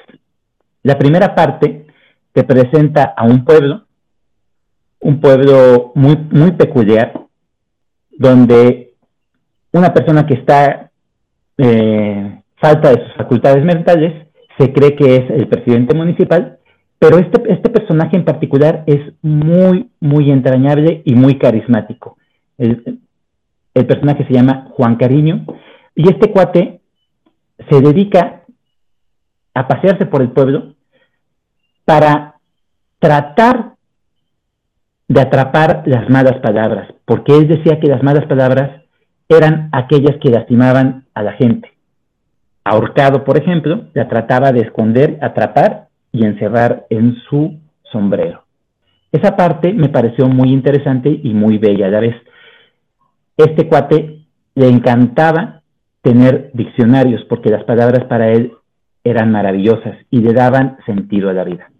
La primera parte te presenta a un pueblo, un pueblo muy, muy peculiar, donde una persona que está eh, falta de sus facultades mentales se cree que es el presidente municipal pero este, este personaje en particular es muy, muy entrañable y muy carismático. El, el personaje se llama Juan Cariño y este cuate se dedica a pasearse por el pueblo para tratar de atrapar las malas palabras, porque él decía que las malas palabras eran aquellas que lastimaban a la gente. Ahorcado, por ejemplo, la trataba de esconder, atrapar y encerrar en su sombrero. Esa parte me pareció muy interesante y muy bella a la vez. Este cuate le encantaba tener diccionarios porque las palabras para él eran maravillosas y le daban sentido a la vida.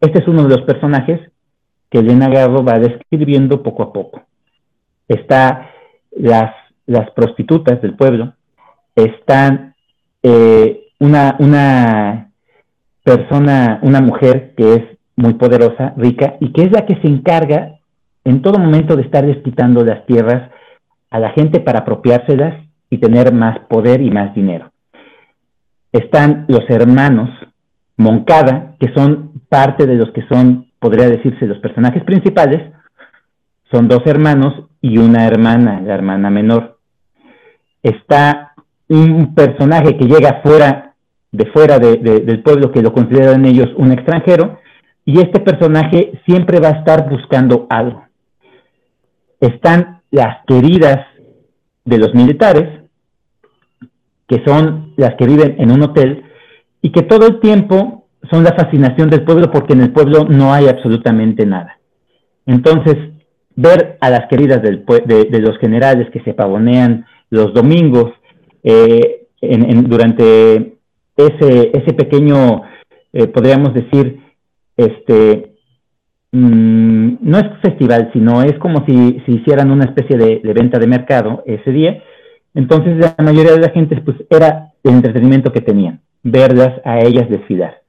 Este es uno de los personajes que Elena Garro va describiendo poco a poco. Está las, las prostitutas del pueblo, están eh, una, una persona, una mujer que es muy poderosa, rica, y que es la que se encarga en todo momento de estar desquitando las tierras a la gente para apropiárselas y tener más poder y más dinero. Están los hermanos Moncada, que son parte de los que son, podría decirse, los personajes principales. Son dos hermanos y una hermana, la hermana menor. Está un personaje que llega fuera de fuera del pueblo que lo consideran ellos un extranjero, y este personaje siempre va a estar buscando algo. Están las queridas de los militares, que son las que viven en un hotel, y que todo el tiempo son la fascinación del pueblo porque en el pueblo no hay absolutamente nada. Entonces, ver a las queridas de, los generales que se pavonean los domingos eh, durante ese, ese pequeño, eh, podríamos decir, este, mm, no es festival, sino es como si, hicieran una especie de, venta de mercado ese día. Entonces la mayoría de la gente pues era el entretenimiento que tenían, verlas a ellas desfilar.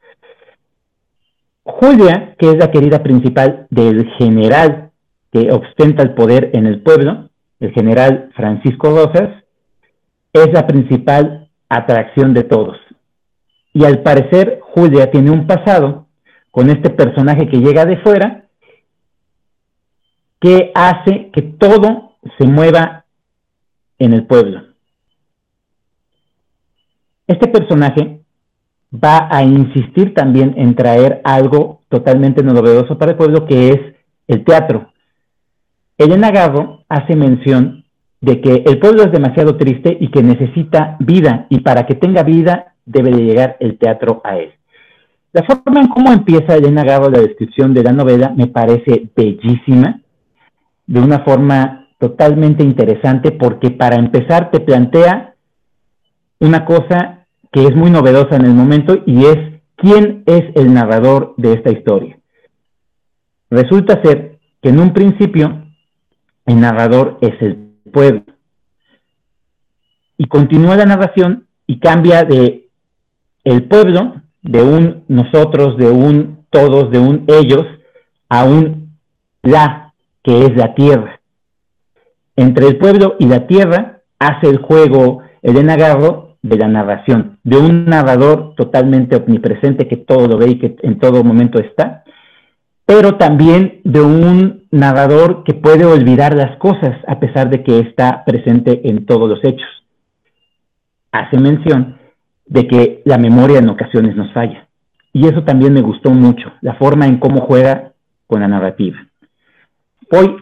Julia, que es la querida principal del general que ostenta el poder en el pueblo, el general Francisco Rosas, es la principal atracción de todos. Y al parecer Julia tiene un pasado con este personaje que llega de fuera que hace que todo se mueva en el pueblo. Este personaje va a insistir también en traer algo totalmente novedoso para el pueblo, que es el teatro. Elena Garro hace mención de que el pueblo es demasiado triste y que necesita vida, y para que tenga vida debe de llegar el teatro a él. La forma en cómo empieza Elena Garro la descripción de la novela me parece bellísima, de una forma totalmente interesante, porque para empezar te plantea una cosa que es muy novedosa en el momento y es quién es el narrador de esta historia. Resulta ser que en un principio el narrador es el pueblo. Y continúa la narración y cambia de el pueblo, de un nosotros, de un todos, de un ellos, a un la, que es la tierra. Entre el pueblo y la tierra hace el juego Elena Garro de la narración, de un narrador totalmente omnipresente que todo lo ve y que en todo momento está, pero también de un narrador que puede olvidar las cosas a pesar de que está presente en todos los hechos. Hace mención de que la memoria en ocasiones nos falla. Y eso también me gustó mucho, la forma en cómo juega con la narrativa. Voy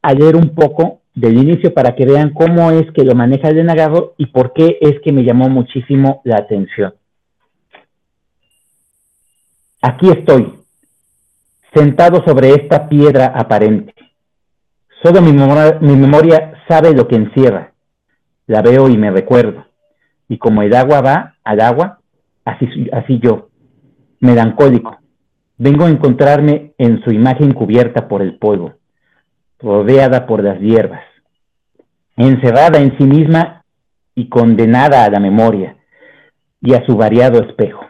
a leer un poco del inicio para que vean cómo es que lo maneja el denagado y por qué es que me llamó muchísimo la atención. Aquí estoy, sentado sobre esta piedra aparente. Solo mi memoria, sabe lo que encierra. La veo y me recuerdo. Y como el agua va al agua, así, así yo, melancólico, vengo a encontrarme en su imagen cubierta por el polvo, rodeada por las hierbas, encerrada en sí misma y condenada a la memoria y a su variado espejo.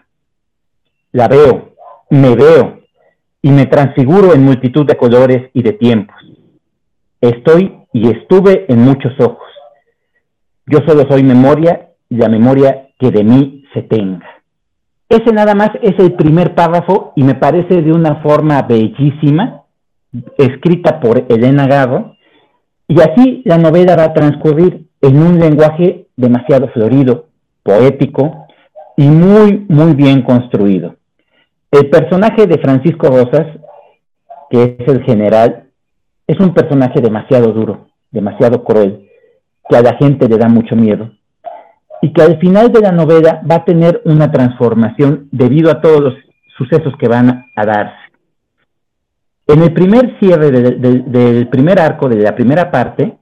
La veo, me veo, y me transfiguro en multitud de colores y de tiempos. Estoy y estuve en muchos ojos. Yo solo soy memoria y la memoria que de mí se tenga. Ese nada más es el primer párrafo y me parece de una forma bellísima, escrita por Elena Garro, y así la novela va a transcurrir en un lenguaje demasiado florido, poético y muy, muy bien construido. El personaje de Francisco Rosas, que es el general, es un personaje demasiado duro, demasiado cruel, que a la gente le da mucho miedo y que al final de la novela va a tener una transformación debido a todos los sucesos que van a darse. En el primer cierre del primer arco, de la primera parte,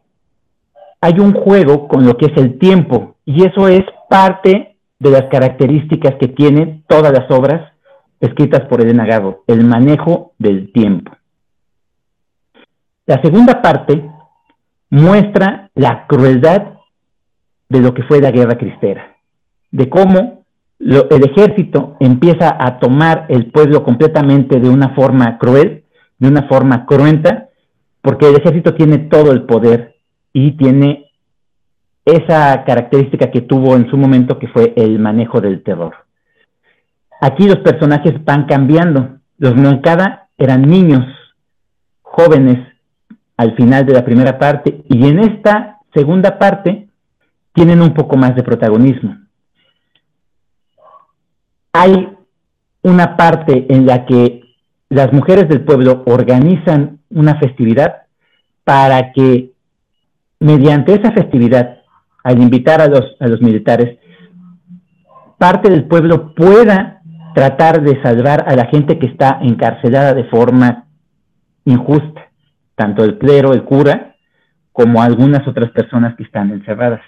hay un juego con lo que es el tiempo y eso es parte de las características que tienen todas las obras escritas por Elena Garro, El manejo del tiempo. La segunda parte muestra la crueldad de lo que fue la guerra cristera, de cómo el ejército empieza a tomar el pueblo completamente de una forma cruel, de una forma cruenta, porque el ejército tiene todo el poder y tiene esa característica que tuvo en su momento que fue el manejo del terror. Aquí los personajes van cambiando. Los Moncada eran niños, jóvenes, al final de la primera parte, y en esta segunda parte tienen un poco más de protagonismo. Hay una parte en la que las mujeres del pueblo organizan una festividad para que mediante esa festividad, al invitar a los, a los militares, parte del pueblo pueda tratar de salvar a la gente que está encarcelada de forma injusta, tanto el clero, el cura, como algunas otras personas que están encerradas.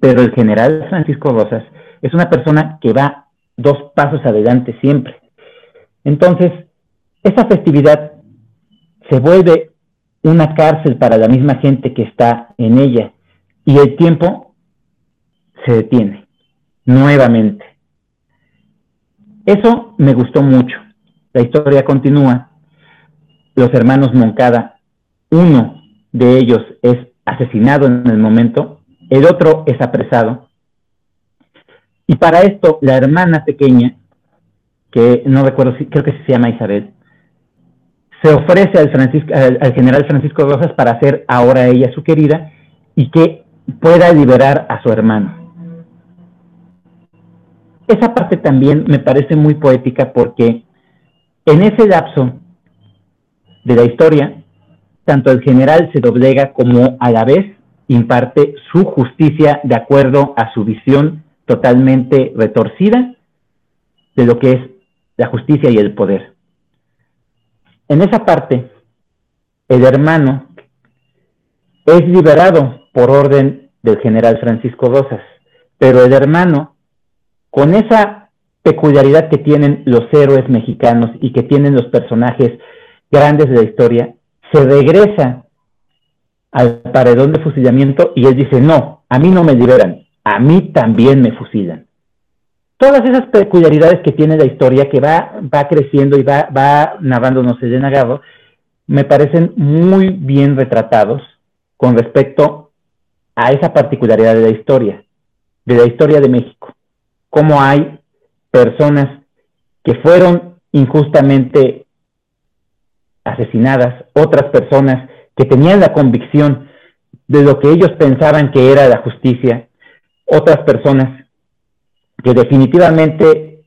Pero el general Francisco Rosas es una persona que va dos pasos adelante siempre. Entonces, esa festividad se vuelve una cárcel para la misma gente que está en ella y el tiempo se detiene nuevamente. Eso me gustó mucho. La historia continúa. Los hermanos Moncada, uno de ellos es asesinado en el momento, el otro es apresado. Y para esto, la hermana pequeña, que no recuerdo si creo que se llama Isabel, se ofrece al, al general Francisco Rosas para ser ahora ella su querida y que pueda liberar a su hermano. Esa parte también me parece muy poética porque en ese lapso de la historia, tanto el general se doblega como a la vez imparte su justicia de acuerdo a su visión totalmente retorcida de lo que es la justicia y el poder. En esa parte, el hermano es liberado por orden del general Francisco Rosas, pero el hermano con esa peculiaridad que tienen los héroes mexicanos y que tienen los personajes grandes de la historia, se regresa al paredón de fusilamiento y él dice, no, a mí no me liberan, a mí también me fusilan. Todas esas peculiaridades que tiene la historia, que va, va creciendo y va, va narrándonos Elena Garro, me parecen muy bien retratados con respecto a esa particularidad de la historia, de la historia de México. Cómo hay personas que fueron injustamente asesinadas, otras personas que tenían la convicción de lo que ellos pensaban que era la justicia, otras personas que definitivamente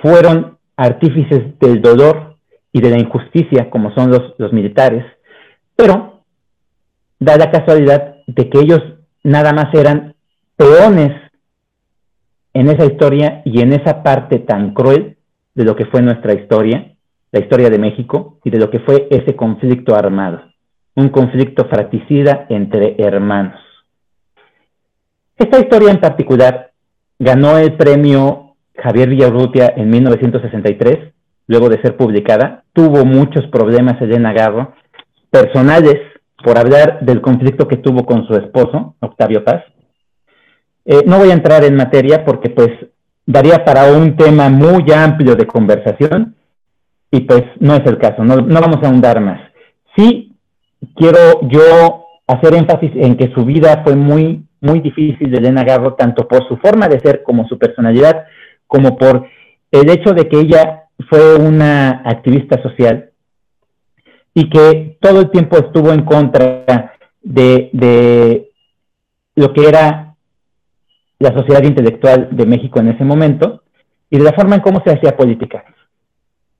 fueron artífices del dolor y de la injusticia, como son los, militares, pero da la casualidad de que ellos nada más eran peones en esa historia y en esa parte tan cruel de lo que fue nuestra historia, la historia de México y de lo que fue ese conflicto armado, un conflicto fratricida entre hermanos. Esta historia en particular ganó el premio Javier Villarrutia en 1963, luego de ser publicada. Tuvo muchos problemas Elena Garro, personales, por hablar del conflicto que tuvo con su esposo, Octavio Paz. Eh, no voy a entrar en materia porque pues daría para un tema muy amplio de conversación y pues no es el caso, no, no vamos a ahondar más. Sí quiero yo hacer énfasis en que su vida fue muy, muy difícil de Elena Garro, tanto por su forma de ser como su personalidad, como por el hecho de que ella fue una activista social y que todo el tiempo estuvo en contra de, de lo que era la sociedad intelectual de México en ese momento y de la forma en cómo se hacía política.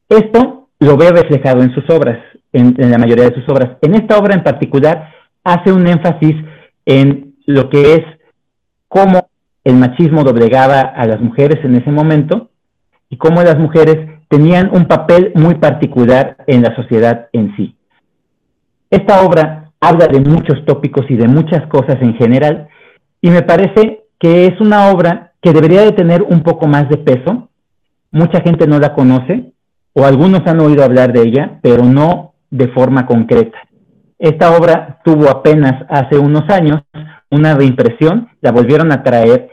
Esto lo ve reflejado en sus obras, en, la mayoría de sus obras. En esta obra en particular hace un énfasis en lo que es cómo el machismo doblegaba a las mujeres en ese momento y cómo las mujeres tenían un papel muy particular en la sociedad en sí. Esta obra habla de muchos tópicos y de muchas cosas en general y me parece que es una obra que debería de tener un poco más de peso. Mucha gente no la conoce o algunos han oído hablar de ella, pero no de forma concreta. Esta obra tuvo apenas hace unos años una reimpresión, la volvieron a traer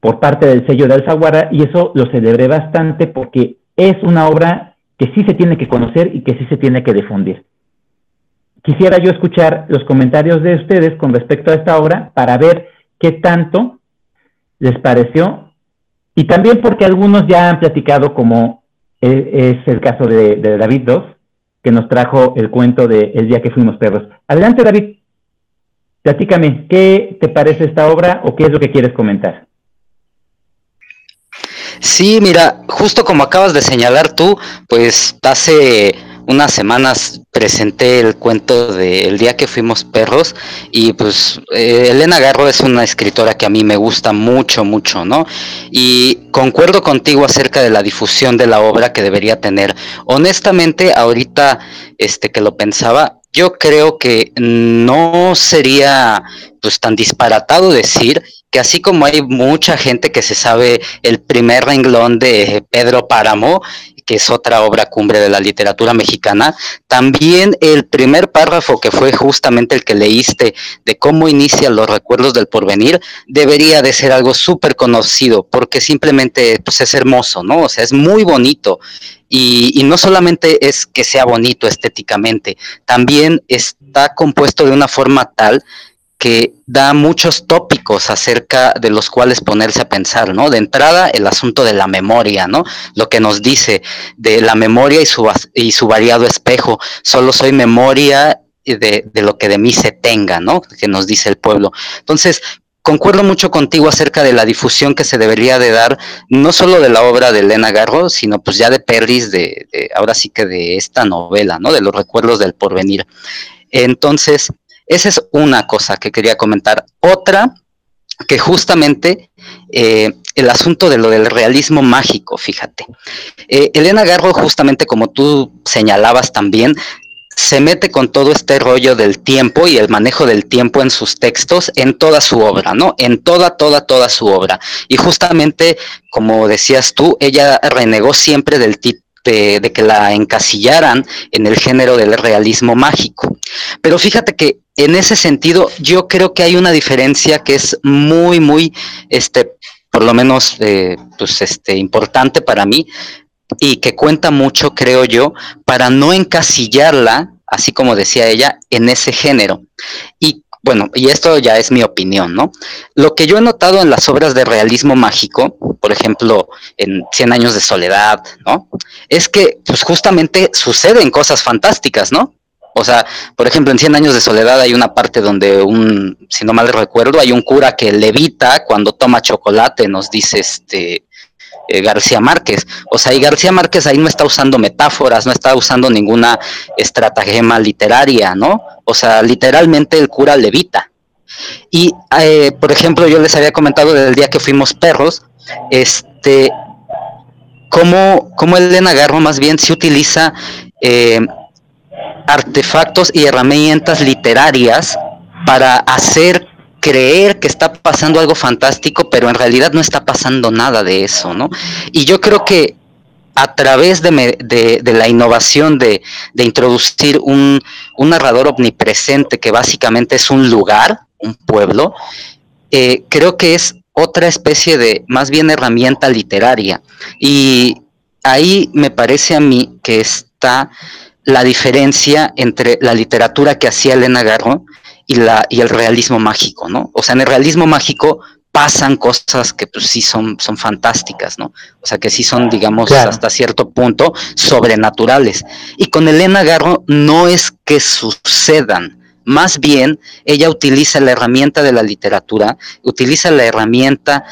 por parte del sello de Alfaguara y eso lo celebré bastante porque es una obra que sí se tiene que conocer y que sí se tiene que difundir. Quisiera yo escuchar los comentarios de ustedes con respecto a esta obra para ver qué tanto les pareció y también porque algunos ya han platicado como es el caso de, David II, que nos trajo el cuento de El día que fuimos perros. Adelante David, platícame, ¿qué te parece esta obra o qué es lo que quieres comentar? Sí, mira, justo como acabas de señalar tú, pues hace unas semanas presenté el cuento de El día que fuimos perros y pues eh, Elena Garro es una escritora que a mí me gusta mucho, mucho, ¿no? Y concuerdo contigo acerca de la difusión de la obra que debería tener. Honestamente, ahorita este que lo pensaba, yo creo que no sería pues tan disparatado decir que así como hay mucha gente que se sabe el primer renglón de Pedro Páramo que es otra obra cumbre de la literatura mexicana, también el primer párrafo que fue justamente el que leíste de cómo inician los recuerdos del porvenir, debería de ser algo súper conocido, porque simplemente pues, es hermoso, ¿no? O sea, es muy bonito. Y, y, no solamente es que sea bonito estéticamente, también está compuesto de una forma tal que da muchos tópicos acerca de los cuales ponerse a pensar, ¿no? De entrada, el asunto de la memoria, ¿no? Lo que nos dice de la memoria y su, y su variado espejo. Solo soy memoria de, de lo que de mí se tenga, ¿no? Que nos dice el pueblo. Entonces, concuerdo mucho contigo acerca de la difusión que se debería de dar, no solo de la obra de Elena Garro, sino pues ya de Perris, de, de ahora sí que de esta novela, ¿no? De los recuerdos del porvenir. Entonces, esa es una cosa que quería comentar. Otra, que justamente eh, el asunto de lo del realismo mágico, fíjate. Eh, Elena Garro, justamente como tú señalabas también, se mete con todo este rollo del tiempo y el manejo del tiempo en sus textos, en toda su obra, ¿no? En toda, toda, toda su obra. Y justamente, como decías tú, ella renegó siempre del, título de, que la encasillaran en el género del realismo mágico. Pero fíjate que en ese sentido yo creo que hay una diferencia que es muy, muy, este, por lo menos, eh, pues, este, importante para mí y que cuenta mucho, creo yo, para no encasillarla, así como decía ella, en ese género. Y bueno, y esto ya es mi opinión, ¿no? Lo que yo he notado en las obras de realismo mágico, por ejemplo, en Cien años de soledad, ¿no? Es que pues justamente suceden cosas fantásticas, ¿no? O sea, por ejemplo, en Cien años de soledad hay una parte donde un, si no mal recuerdo, hay un cura que levita cuando toma chocolate, nos dice este eh, García Márquez. O sea, y García Márquez ahí no está usando metáforas, no está usando ninguna estratagema literaria, ¿no? O sea, literalmente el cura levita. Y, eh, por ejemplo, yo les había comentado del día que fuimos perros, este, cómo, cómo Elena Garro más bien se utiliza eh, artefactos y herramientas literarias para hacer creer que está pasando algo fantástico, pero en realidad no está pasando nada de eso, ¿no? Y yo creo que a través de, la innovación de, introducir un, narrador omnipresente que básicamente es un lugar, un pueblo, eh, creo que es otra especie de, más bien herramienta literaria. Y ahí me parece a mí que está la diferencia entre la literatura que hacía Elena Garro y, la, y el realismo mágico, ¿no? O sea, en el realismo mágico pasan cosas que pues sí son, son fantásticas, ¿no? O sea, que sí son, digamos, hasta cierto punto sobrenaturales. Y con Elena Garro no es que sucedan, más bien ella utiliza la herramienta de la literatura, utiliza la herramienta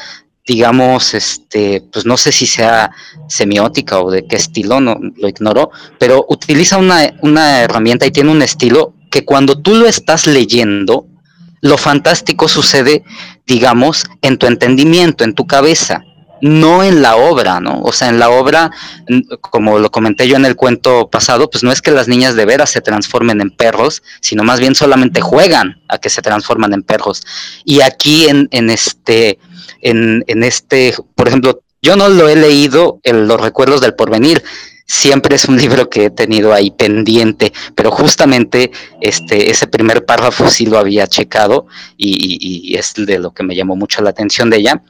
digamos, este, pues no sé si sea semiótica o de qué estilo, no lo ignoro, pero utiliza una, una herramienta y tiene un estilo que cuando tú lo estás leyendo, lo fantástico sucede, digamos, en tu entendimiento, en tu cabeza, no en la obra, ¿no? O sea, en la obra, como lo comenté yo en el cuento pasado, pues no es que las niñas de veras se transformen en perros, sino más bien solamente juegan a que se transforman en perros. Y aquí en, este, en, en este, por ejemplo, yo no lo he leído en los recuerdos del porvenir, siempre es un libro que he tenido ahí pendiente, pero justamente este, ese primer párrafo sí lo había checado y, es de lo que me llamó mucho la atención de ella.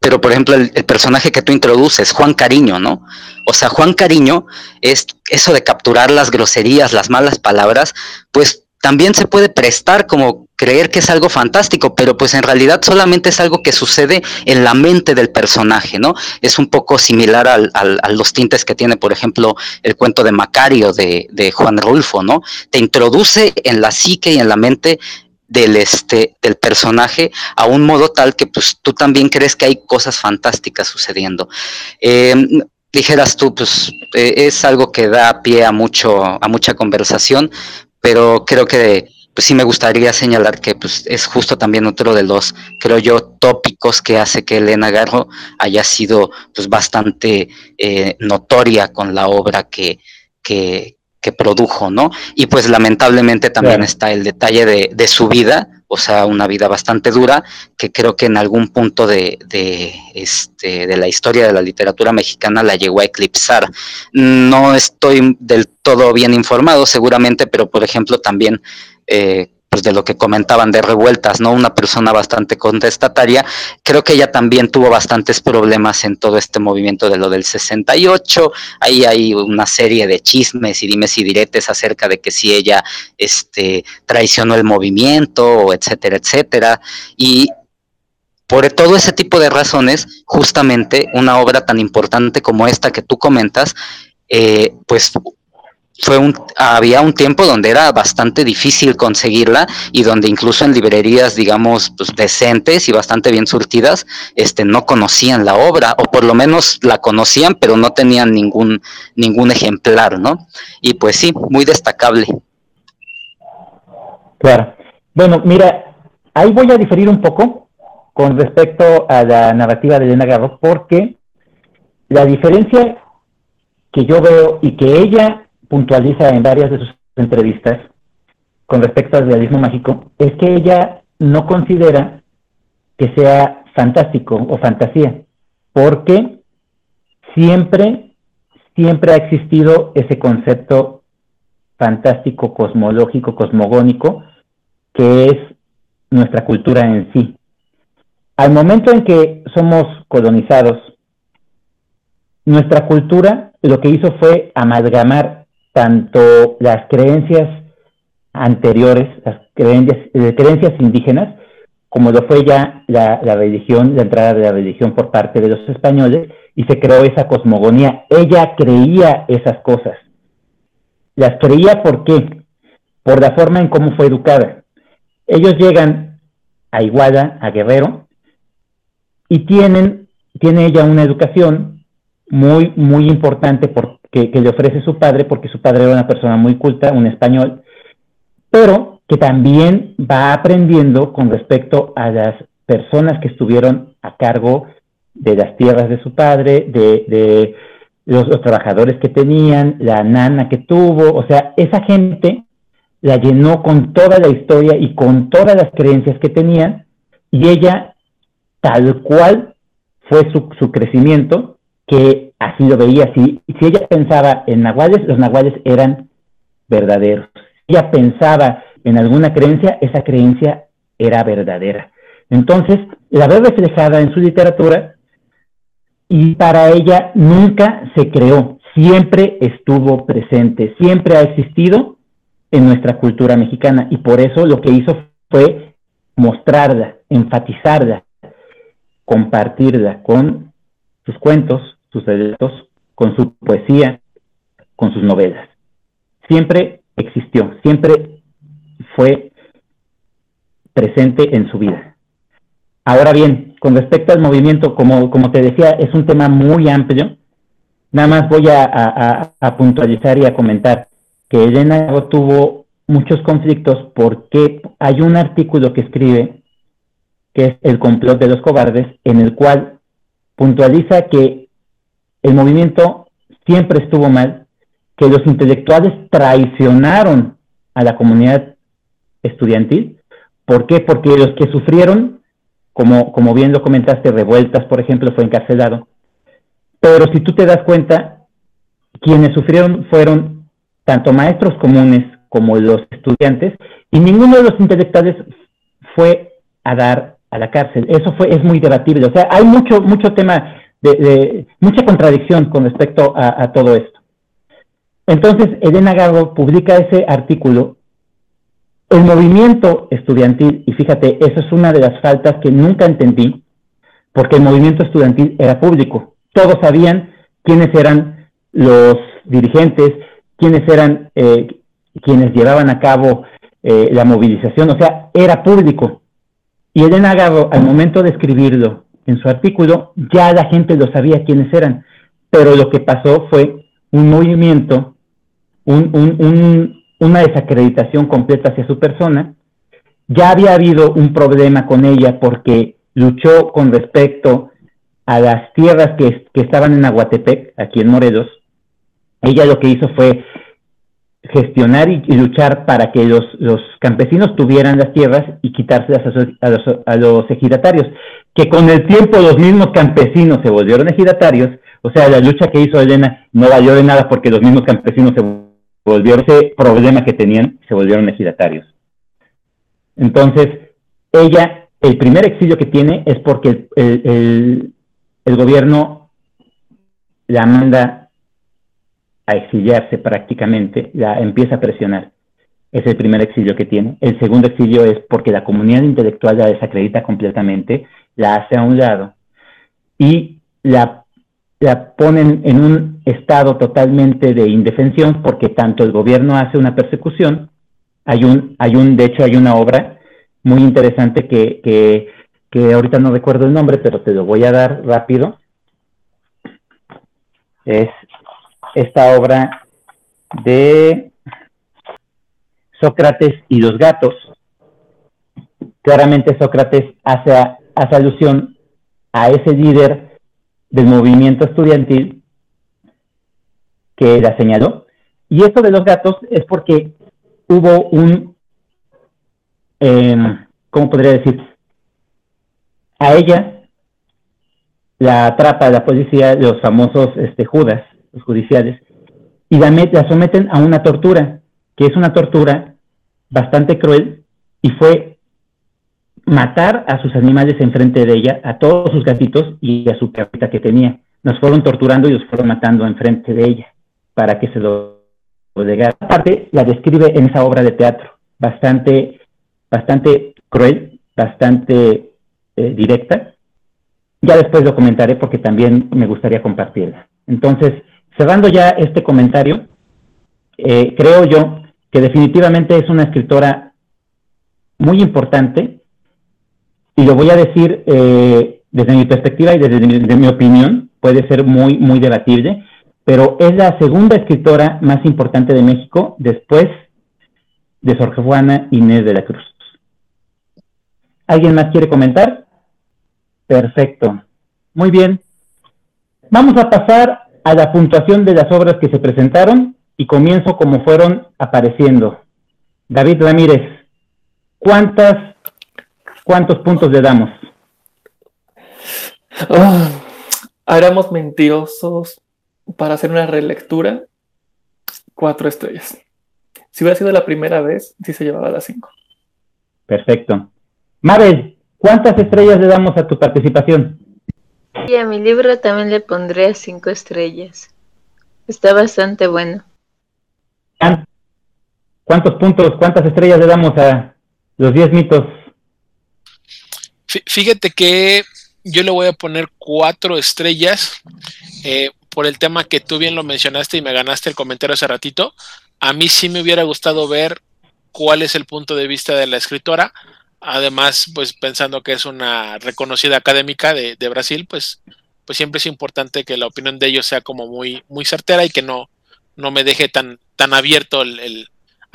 Pero, por ejemplo, el, el, personaje que tú introduces, Juan Cariño, ¿no? O sea, Juan Cariño es eso de capturar las groserías, las malas palabras, pues también se puede prestar como creer que es algo fantástico, pero pues en realidad solamente es algo que sucede en la mente del personaje, ¿no? Es un poco similar al, a los tintes que tiene, por ejemplo, el cuento de Macario de, de Juan Rulfo, ¿no? Te introduce en la psique y en la mente del este del personaje a un modo tal que pues tú también crees que hay cosas fantásticas sucediendo. Em, dijeras tú, pues eh, es algo que da pie a mucho a mucha conversación, pero creo que pues sí me gustaría señalar que pues, es justo también otro de los, creo yo, tópicos que hace que Elena Garro haya sido pues bastante eh, notoria con la obra que, que, que, produjo, ¿no? Y pues lamentablemente también está el detalle de, de, su vida, o sea, una vida bastante dura, que creo que en algún punto de, de, este, de la historia de la literatura mexicana la llegó a eclipsar. No estoy del todo bien informado seguramente, pero por ejemplo también eh, pues de lo que comentaban de revueltas, ¿no? Una persona bastante contestataria. Creo que ella también tuvo bastantes problemas en todo este movimiento de lo del 68. Ahí hay una serie de chismes y dimes y diretes acerca de que si ella este, traicionó el movimiento, etcétera, etcétera. Y por todo ese tipo de razones, justamente una obra tan importante como esta que tú comentas, eh, pues fue un, había un tiempo donde era bastante difícil conseguirla y donde incluso en librerías, digamos, pues, decentes y bastante bien surtidas, este, no conocían la obra, o por lo menos la conocían, pero no tenían ningún, ningún ejemplar, ¿no? Y pues sí, muy destacable. Claro. Bueno, mira, ahí voy a diferir un poco con respecto a la narrativa de Elena Garro, porque la diferencia que yo veo y que ella puntualiza en varias de sus entrevistas con respecto al realismo mágico es que ella no considera que sea fantástico o fantasía, porque siempre, siempre ha existido ese concepto fantástico, cosmológico, cosmogónico, que es nuestra cultura en sí. Al momento en que somos colonizados, nuestra cultura lo que hizo fue amalgamar tanto las creencias anteriores, las creencias, eh, creencias indígenas, como lo fue ya la, religión, la entrada de la religión por parte de los españoles, y se creó esa cosmogonía. Ella creía esas cosas. Las creía por qué? Por la forma en cómo fue educada. Ellos llegan a Iguala, a Guerrero, y tienen, tiene ella una educación muy, muy importante porque, que le ofrece su padre, porque su padre era una persona muy culta, un español, pero que también va aprendiendo con respecto a las personas que estuvieron a cargo de las tierras de su padre, de, los, trabajadores que tenían, la nana que tuvo, o sea, esa gente la llenó con toda la historia y con todas las creencias que tenían, y ella, tal cual fue su, su crecimiento, que así lo veía, si, si ella pensaba en nahuales, los nahuales eran verdaderos ella pensaba en alguna creencia, esa creencia era verdadera. Entonces, la ve reflejada en su literatura y para ella nunca se creó, siempre estuvo presente, siempre ha existido en nuestra cultura mexicana y por eso lo que hizo fue mostrarla, enfatizarla, compartirla con sus cuentos, sus relatos, con su poesía, con sus novelas. Siempre existió, siempre fue presente en su vida. Ahora bien, con respecto al movimiento, como, como te decía, es un tema muy amplio. Nada más voy a, puntualizar y a comentar que Elena tuvo muchos conflictos porque hay un artículo que escribe, que es El complot de los cobardes, en el cual puntualiza que el movimiento siempre estuvo mal, que los intelectuales traicionaron a la comunidad estudiantil. ¿Por qué? Porque los que sufrieron, como, como bien lo comentaste, revueltas, por ejemplo, fue encarcelado. Pero si tú te das cuenta, quienes sufrieron fueron tanto maestros comunes como los estudiantes, y ninguno de los intelectuales fue a dar a la cárcel. Eso fue, es muy debatible. O sea, hay mucho, mucho tema de, mucha contradicción con respecto a todo esto. Entonces, Elena Garro publica ese artículo. El movimiento estudiantil, y fíjate, eso es una de las faltas que nunca entendí, porque el movimiento estudiantil era público. Todos sabían quiénes eran los dirigentes, quiénes eran eh, quienes llevaban a cabo eh, la movilización, o sea, era público. Y Elena Garro, al momento de escribirlo en su artículo, ya la gente lo sabía quiénes eran, pero lo que pasó fue un movimiento una desacreditación completa hacia su persona. Ya había habido un problema con ella porque luchó con respecto a las tierras que, estaban en Aguatepec, aquí en Morelos. Ella lo que hizo fue gestionar y, luchar para que los, campesinos tuvieran las tierras y quitárselas a, los, a los ejidatarios, que con el tiempo los mismos campesinos se volvieron ejidatarios, o sea, la lucha que hizo Elena no valió de nada porque los mismos campesinos se volvieron ese problema que tenían, se volvieron ejidatarios. Entonces, ella, el primer exilio que tiene es porque el, gobierno la manda a exiliarse prácticamente, la empieza a presionar. Es el primer exilio que tiene. El segundo exilio es porque la comunidad intelectual la desacredita completamente, la hace a un lado y la la ponen en un estado totalmente de indefensión porque tanto el gobierno hace una persecución, hay un, hay un, de hecho hay una obra muy interesante que, que, que ahorita no recuerdo el nombre, pero te lo voy a dar rápido. Es esta obra de Sócrates y los gatos. Claramente Sócrates hace, hace alusión a ese líder del movimiento estudiantil que la señaló. Y esto de los gatos es porque hubo un, eh, ¿cómo podría decir? A ella la atrapa la policía, los famosos este, Judas, los judiciales, y la, la someten a una tortura, que es una tortura bastante cruel, y fue matar a sus animales enfrente de ella, a todos sus gatitos y a su capita que tenía. Nos fueron torturando y los fueron matando enfrente de ella para que se lo legara. Aparte, la describe en esa obra de teatro. bastante, bastante cruel, bastante eh, directa. Ya después lo comentaré porque también me gustaría compartirla. Entonces, cerrando ya este comentario, eh, creo yo que definitivamente es una escritora muy importante y lo voy a decir eh, desde mi perspectiva y desde mi, opinión, puede ser muy, muy debatible, pero es la segunda escritora más importante de México después de Sor Juana Inés de la Cruz. ¿Alguien más quiere comentar? Perfecto. Muy bien. Vamos a pasar a la puntuación de las obras que se presentaron y comienzo como fueron apareciendo. David Ramírez, ¿cuántas, ¿cuántos puntos le damos? Oh, mentirosos para hacer una relectura. Cuatro estrellas. Si hubiera sido la primera vez, sí se llevaba las cinco. Perfecto. Mabel, ¿cuántas estrellas le damos a tu participación? Y a mi libro también le pondré cinco estrellas. Está bastante bueno. ¿Cuántos puntos, cuántas estrellas le damos a los 10 mitos? Fíjate que yo le voy a poner cuatro estrellas eh, por el tema que tú bien lo mencionaste y me ganaste el comentario hace ratito. A mí sí me hubiera gustado ver cuál es el punto de vista de la escritora. Además, pues pensando que es una reconocida académica de, Brasil, pues, pues siempre es importante que la opinión de ellos sea como muy, muy certera y que no, no me deje tan, tan abierto a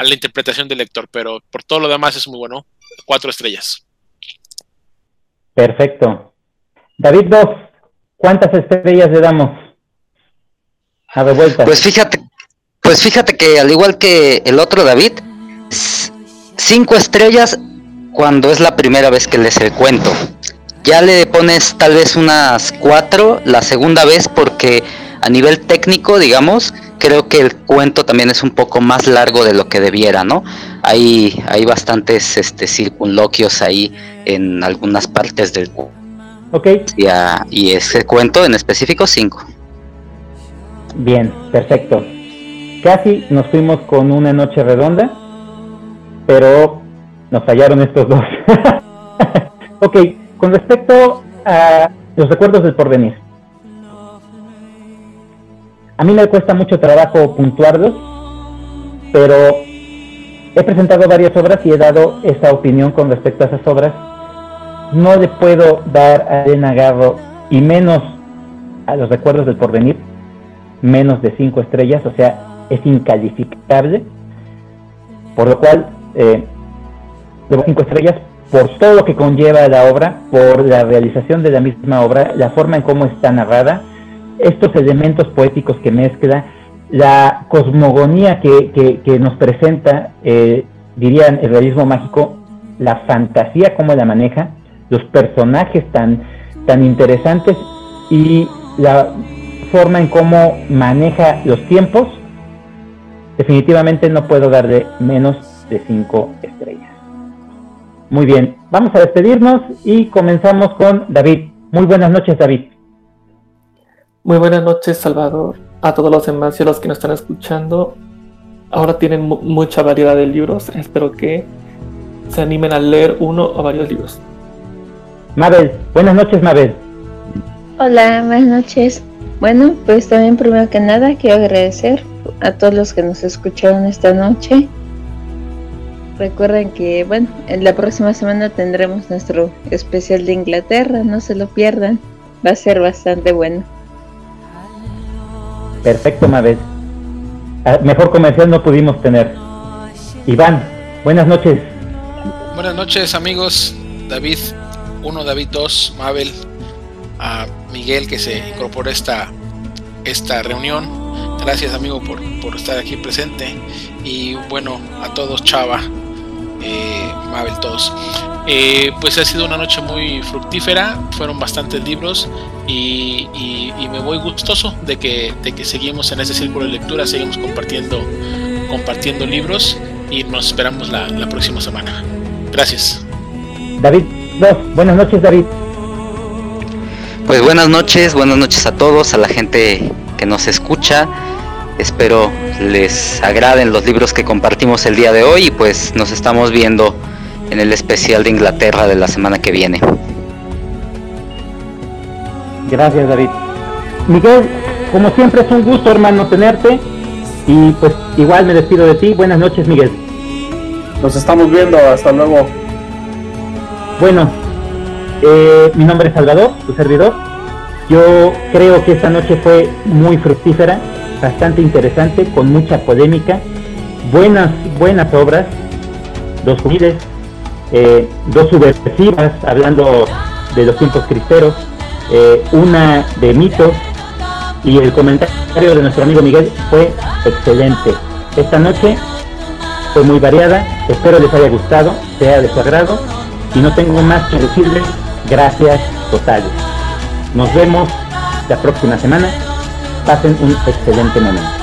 la interpretación del lector, pero por todo lo demás es muy bueno. Cuatro estrellas. Perfecto. David dos, ¿cuántas estrellas le damos? A de vuelta. Pues fíjate, pues fíjate que al igual que el otro David, cinco estrellas cuando es la primera vez que lees el cuento. Ya le pones tal vez unas cuatro la segunda vez porque a nivel técnico, digamos, creo que el cuento también es un poco más largo de lo que debiera, ¿no? Hay, hay bastantes este, circunloquios ahí en algunas partes del cuento. Ok. Y, ese cuento en específico, cinco. Bien, perfecto. Casi nos fuimos con una noche redonda, pero nos fallaron estos dos. <laughs> ok, con respecto a los recuerdos del porvenir. A mí me cuesta mucho trabajo puntuarlos, pero he presentado varias obras y he dado esa opinión con respecto a esas obras. No le puedo dar a Elena Garro y menos a los recuerdos del porvenir, menos de cinco estrellas, o sea, es incalificable. Por lo cual, eh, cinco estrellas por todo lo que conlleva la obra, por la realización de la misma obra, la forma en cómo está narrada, estos elementos poéticos que mezcla, la cosmogonía que, que, nos presenta, eh, dirían el realismo mágico, la fantasía, cómo la maneja, los personajes tan, tan interesantes y la forma en cómo maneja los tiempos, definitivamente no puedo darle menos de cinco estrellas. Muy bien, vamos a despedirnos y comenzamos con David. Muy buenas noches, David. Muy buenas noches, Salvador, a todos los demás y a los que nos están escuchando. Ahora tienen mucha variedad de libros. Espero que se animen a leer uno o varios libros. Mabel, buenas noches, Mabel. Hola, buenas noches. Bueno, pues también primero que nada quiero agradecer a todos los que nos escucharon esta noche. Recuerden que, bueno, en la próxima semana tendremos nuestro especial de Inglaterra, no se lo pierdan, va a ser bastante bueno. Perfecto, Mabel. Ah, mejor comercial no pudimos tener. Iván, buenas noches. Buenas noches, amigos. David 1, David 2, Mabel, a Miguel que se incorporó a esta, esta reunión. Gracias, amigo, por, por estar aquí presente. Y bueno, a todos, Chava, eh, Mabel, todos. Eh, pues ha sido una noche muy fructífera, fueron bastantes libros y, me voy gustoso de que, de que seguimos en ese círculo de lectura, seguimos compartiendo, compartiendo libros y nos esperamos la, próxima semana. Gracias. David, buenas noches David. Pues buenas noches, buenas noches a todos, a la gente que nos escucha. Espero les agraden los libros que compartimos el día de hoy y pues nos estamos viendo en el especial de Inglaterra de la semana que viene. Gracias David. Miguel, como siempre es un gusto hermano tenerte y pues igual me despido de ti. Buenas noches Miguel. Nos estamos viendo, hasta luego. Bueno, eh, mi nombre es Salvador, tu servidor. Yo creo que esta noche fue muy fructífera, bastante interesante, con mucha polémica, buenas, buenas obras, dos juveniles, eh, dos subversivas, hablando de los tiempos cristeros, eh, una de mitos, y el comentario de nuestro amigo Miguel fue excelente. Esta noche fue muy variada, espero les haya gustado, sea de su agrado, y no tengo más que decirles gracias totales. Nos vemos la próxima semana. Pasen un excelente momento.